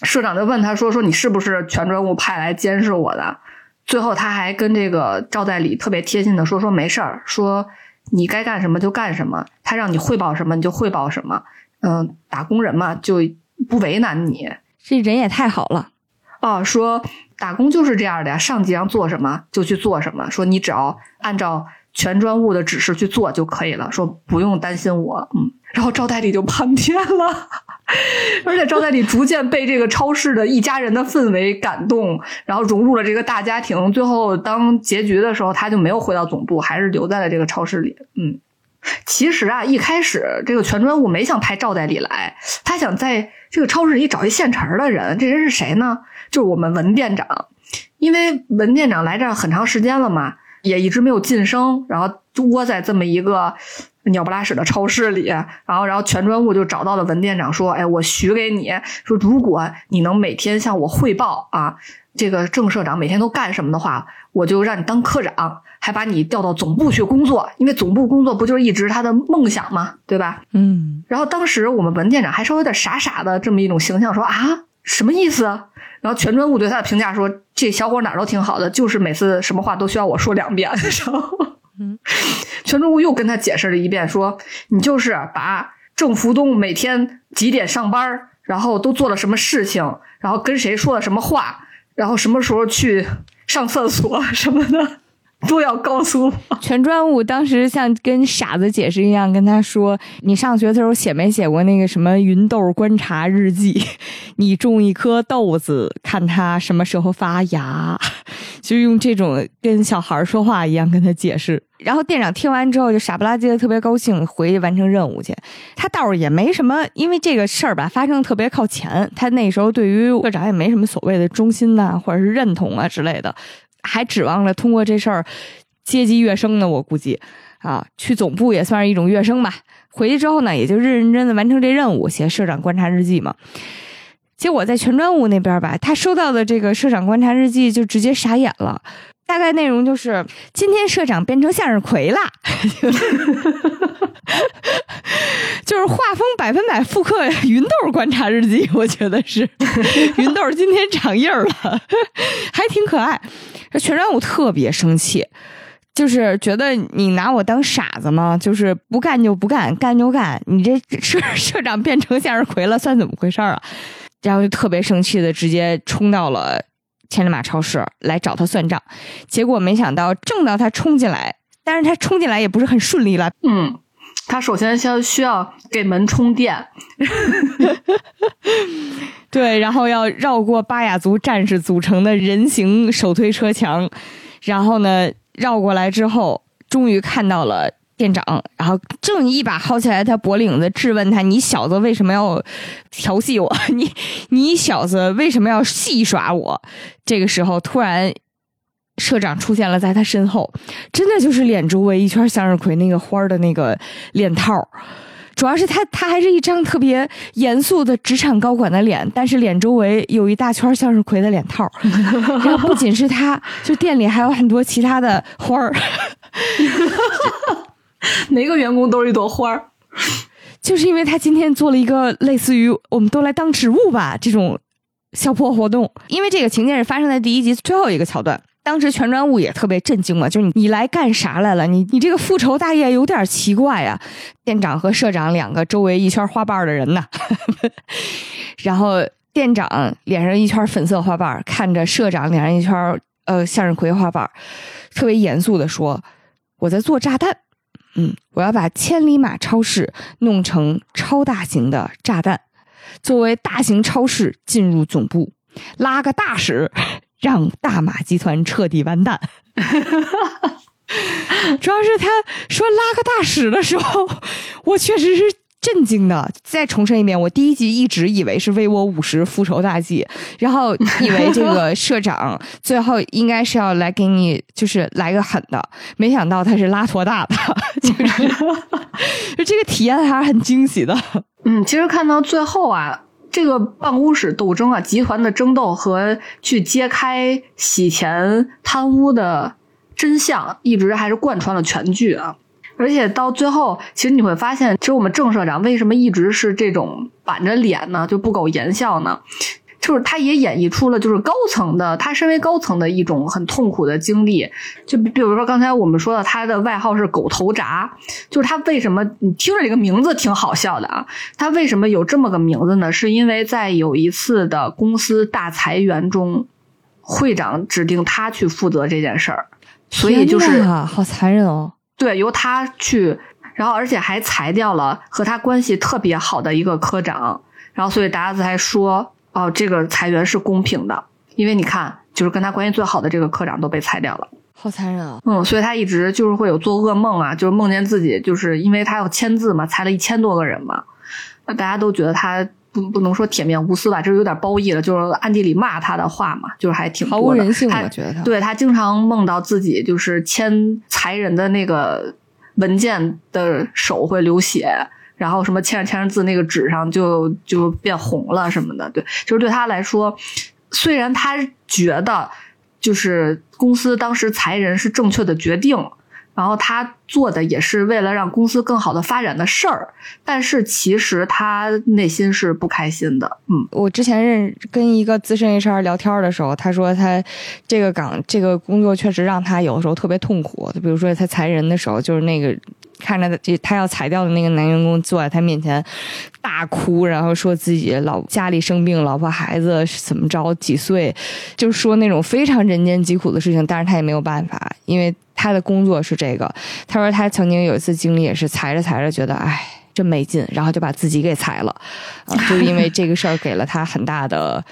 社长就问他说：“说你是不是全专务派来监视我的？”最后他还跟这个赵代理特别贴心的说：“说没事儿，说你该干什么就干什么，他让你汇报什么你就汇报什么，嗯，打工人嘛就不为难你。”这人也太好了，哦，说。打工就是这样的呀，上级让做什么就去做什么。说你只要按照全专务的指示去做就可以了。说不用担心我，嗯。然后赵代理就叛变了，而且赵代理逐渐被这个超市的一家人的氛围感动，然后融入了这个大家庭。最后当结局的时候，他就没有回到总部，还是留在了这个超市里。嗯，其实啊，一开始这个全专务没想派赵代理来，他想在这个超市里找一现成的人。这人是谁呢？就是我们文店长，因为文店长来这儿很长时间了嘛，也一直没有晋升，然后窝在这么一个鸟不拉屎的超市里，然后，然后全专务就找到了文店长，说：“哎，我许给你，说如果你能每天向我汇报啊，这个郑社长每天都干什么的话，我就让你当科长，还把你调到总部去工作，因为总部工作不就是一直他的梦想吗？对吧？”嗯。然后当时我们文店长还稍微有点傻傻的这么一种形象，说：“啊，什么意思？”然后全专务对他的评价说：“这小伙哪儿都挺好的，就是每次什么话都需要我说两遍。”然后，嗯全忠武又跟他解释了一遍，说：“你就是把郑福东每天几点上班，然后都做了什么事情，然后跟谁说了什么话，然后什么时候去上厕所什么的。”都要告诉我，全专务当时像跟傻子解释一样跟他说：“你上学的时候写没写过那个什么芸豆观察日记？你种一颗豆子，看它什么时候发芽，就用这种跟小孩说话一样跟他解释。”然后店长听完之后就傻不拉几的特别高兴，回去完成任务去。他倒是也没什么，因为这个事儿吧发生特别靠前，他那时候对于社长也没什么所谓的忠心呐，或者是认同啊之类的。还指望着通过这事儿阶级跃升呢？我估计啊，去总部也算是一种跃升吧。回去之后呢，也就认认真的完成这任务，写社长观察日记嘛。结果在全专务那边吧，他收到的这个社长观察日记就直接傻眼了。大概内容就是：今天社长变成向日葵了，就是画风百分百复刻芸豆观察日记。我觉得是芸豆今天长印儿了，还挺可爱。这全专务特别生气，就是觉得你拿我当傻子吗？就是不干就不干，干就干。你这 社社长变成向日葵了，算怎么回事啊？然后就特别生气的直接冲到了千里马超市来找他算账。结果没想到，正到他冲进来，但是他冲进来也不是很顺利了。嗯，他首先先需要给门充电。对，然后要绕过巴雅族战士组成的人形手推车墙，然后呢，绕过来之后，终于看到了店长，然后正一把薅起来他脖领子，质问他：“你小子为什么要调戏我？你你小子为什么要戏耍我？”这个时候，突然社长出现了在他身后，真的就是脸周围一圈向日葵那个花的那个脸套。主要是他他还是一张特别严肃的职场高管的脸，但是脸周围有一大圈向日葵的脸套。然后不仅是他，就店里还有很多其他的花儿。每个员工都是一朵花儿，就是因为他今天做了一个类似于“我们都来当植物吧”这种小破活动。因为这个情节是发生在第一集最后一个桥段，当时全专务也特别震惊嘛，就是你你来干啥来了？你你这个复仇大业有点奇怪呀。店长和社长两个周围一圈花瓣的人呢，然后店长脸上一圈粉色花瓣，看着社长脸上一圈呃向日葵花瓣，特别严肃的说：“我在做炸弹。”嗯，我要把千里马超市弄成超大型的炸弹，作为大型超市进入总部，拉个大使，让大马集团彻底完蛋。主要是他说拉个大使的时候，我确实是。震惊的！再重申一遍，我第一集一直以为是为我五十复仇大计，然后以为这个社长 最后应该是要来给你，就是来个狠的，没想到他是拉坨大的，就是 就这个体验还是很惊喜的。嗯，其实看到最后啊，这个办公室斗争啊，集团的争斗和去揭开洗钱贪污的真相，一直还是贯穿了全剧啊。而且到最后，其实你会发现，其实我们郑社长为什么一直是这种板着脸呢？就不苟言笑呢？就是他也演绎出了，就是高层的他身为高层的一种很痛苦的经历。就比如说刚才我们说的，他的外号是“狗头铡”，就是他为什么？你听着这个名字挺好笑的啊，他为什么有这么个名字呢？是因为在有一次的公司大裁员中，会长指定他去负责这件事儿，所以就是好残忍哦。对，由他去，然后而且还裁掉了和他关系特别好的一个科长，然后所以达子还说，哦，这个裁员是公平的，因为你看，就是跟他关系最好的这个科长都被裁掉了，好残忍啊！嗯，所以他一直就是会有做噩梦啊，就是梦见自己就是因为他要签字嘛，裁了一千多个人嘛，那大家都觉得他不不能说铁面无私吧，就是有点褒义了，就是暗地里骂他的话嘛，就是还挺毫无人性，我觉得他对他经常梦到自己就是签裁人的那个文件的手会流血，然后什么签着签着字那个纸上就就变红了什么的，对，就是对他来说，虽然他觉得就是公司当时裁人是正确的决定。然后他做的也是为了让公司更好的发展的事儿，但是其实他内心是不开心的。嗯，我之前认跟一个资深 HR 聊天的时候，他说他这个岗这个工作确实让他有的时候特别痛苦。就比如说他裁人的时候，就是那个看着这他要裁掉的那个男员工坐在他面前大哭，然后说自己老家里生病，老婆孩子怎么着几岁，就是说那种非常人间疾苦的事情，但是他也没有办法，因为。他的工作是这个，他说他曾经有一次经历也是裁着裁着觉得哎真没劲，然后就把自己给裁了，啊，就因为这个事儿给了他很大的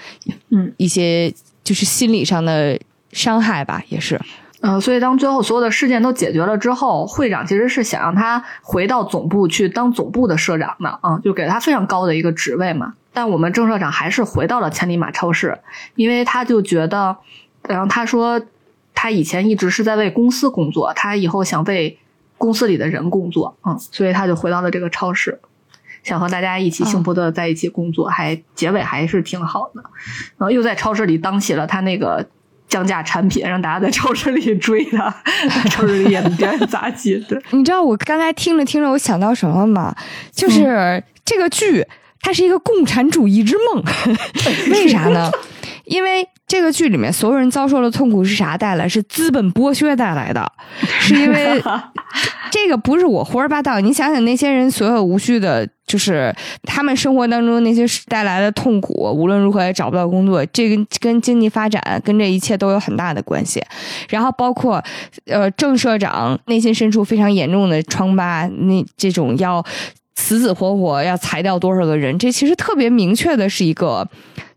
嗯。一些就是心理上的伤害吧，也是，嗯，所以当最后所有的事件都解决了之后，会长其实是想让他回到总部去当总部的社长的啊，就给他非常高的一个职位嘛，但我们郑社长还是回到了千里马超市，因为他就觉得，然后他说。他以前一直是在为公司工作，他以后想为公司里的人工作，嗯，所以他就回到了这个超市，想和大家一起幸福的在一起工作，还结尾还是挺好的。然后又在超市里当起了他那个降价产品，让大家在超市里追他，超市里演表演杂技。对，你知道我刚才听着听着，我想到什么吗？就是这个剧它是一个共产主义之梦，为啥呢？因为这个剧里面所有人遭受的痛苦是啥带来？是资本剥削带来的，是因为这个不是我胡说八道。你想想那些人所有无序的，就是他们生活当中那些带来的痛苦，无论如何也找不到工作，这个跟经济发展跟这一切都有很大的关系。然后包括呃郑社长内心深处非常严重的疮疤，那这种要死死活活要裁掉多少个人，这其实特别明确的是一个。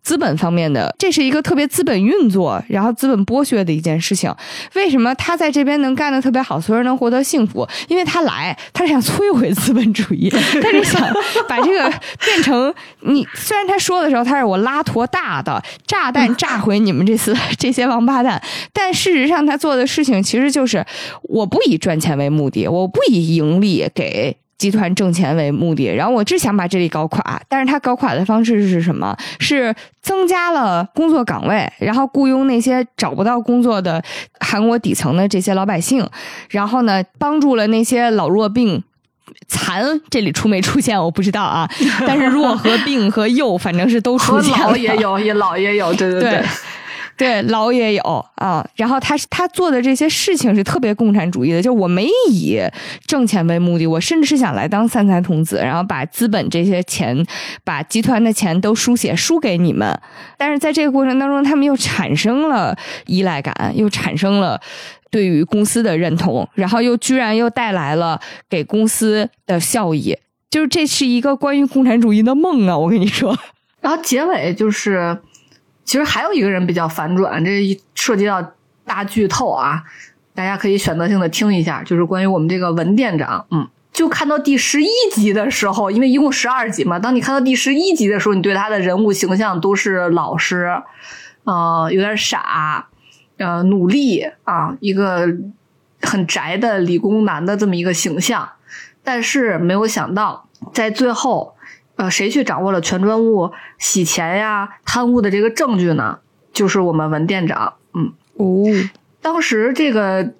资本方面的，这是一个特别资本运作，然后资本剥削的一件事情。为什么他在这边能干得特别好，所有人能获得幸福？因为他来，他是想摧毁资本主义，他是想把这个变成你。虽然他说的时候他是我拉坨大的炸弹炸毁你们这次 这些王八蛋，但事实上他做的事情其实就是我不以赚钱为目的，我不以盈利给。集团挣钱为目的，然后我只想把这里搞垮。但是他搞垮的方式是什么？是增加了工作岗位，然后雇佣那些找不到工作的韩国底层的这些老百姓，然后呢，帮助了那些老弱病。残这里出没出现我不知道啊，但是弱和病和幼反正是都出现了，老也有，也老也有，对对对。对，对老也有啊，然后他他做的这些事情是特别共产主义的，就我没以挣钱为目的，我甚至是想来当三才童子，然后把资本这些钱，把集团的钱都输血输给你们。但是在这个过程当中，他们又产生了依赖感，又产生了对于公司的认同，然后又居然又带来了给公司的效益，就是这是一个关于共产主义的梦啊！我跟你说，然后结尾就是。其实还有一个人比较反转，这涉及到大剧透啊，大家可以选择性的听一下，就是关于我们这个文店长，嗯，就看到第十一集的时候，因为一共十二集嘛，当你看到第十一集的时候，你对他的人物形象都是老实，呃，有点傻，呃，努力啊，一个很宅的理工男的这么一个形象，但是没有想到在最后。呃，谁去掌握了全专务洗钱呀、贪污的这个证据呢？就是我们文店长。嗯，哦，当时这个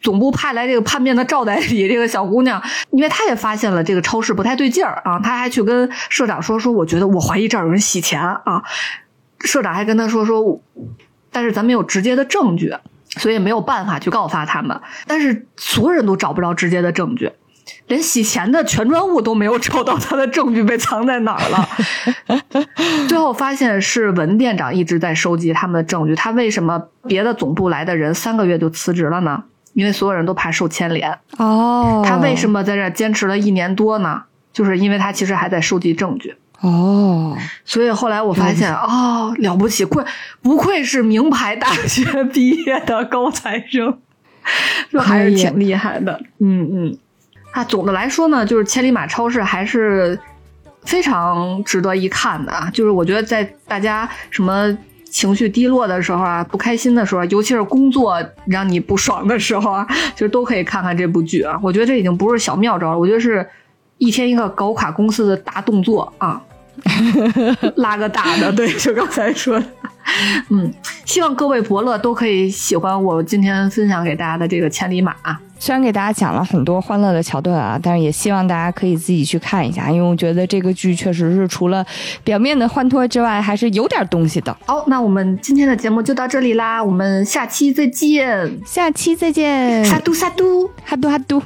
总部派来这个叛变的赵代理这个小姑娘，因为她也发现了这个超市不太对劲儿啊，她还去跟社长说说，我觉得我怀疑这儿有人洗钱啊。社长还跟她说说，但是咱没有直接的证据，所以没有办法去告发他们。但是所有人都找不着直接的证据。连洗钱的全专务都没有找到 他的证据被藏在哪儿了，最后发现是文店长一直在收集他们的证据。他为什么别的总部来的人三个月就辞职了呢？因为所有人都怕受牵连。哦，他为什么在这坚持了一年多呢？就是因为他其实还在收集证据。哦，所以后来我发现，哦，了不起，愧不愧是名牌大学 毕业的高材生，这还是挺厉害的。嗯嗯。啊，总的来说呢，就是千里马超市还是非常值得一看的啊。就是我觉得在大家什么情绪低落的时候啊，不开心的时候，尤其是工作让你不爽的时候啊，就是都可以看看这部剧啊。我觉得这已经不是小妙招了，我觉得是一天一个搞垮公司的大动作啊，拉个大的。对，就刚才说的，嗯，希望各位伯乐都可以喜欢我今天分享给大家的这个千里马。虽然给大家讲了很多欢乐的桥段啊，但是也希望大家可以自己去看一下，因为我觉得这个剧确实是除了表面的欢脱之外，还是有点东西的。好，那我们今天的节目就到这里啦，我们下期再见，下期再见，哈嘟哈嘟，哈嘟哈嘟。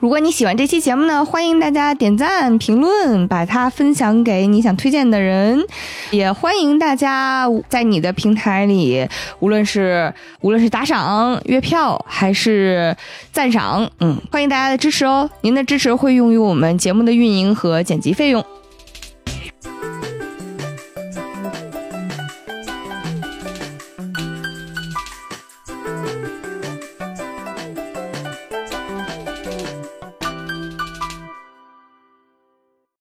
如果你喜欢这期节目呢，欢迎大家点赞、评论，把它分享给你想推荐的人。也欢迎大家在你的平台里，无论是无论是打赏、月票还是赞赏，嗯，欢迎大家的支持哦。您的支持会用于我们节目的运营和剪辑费用。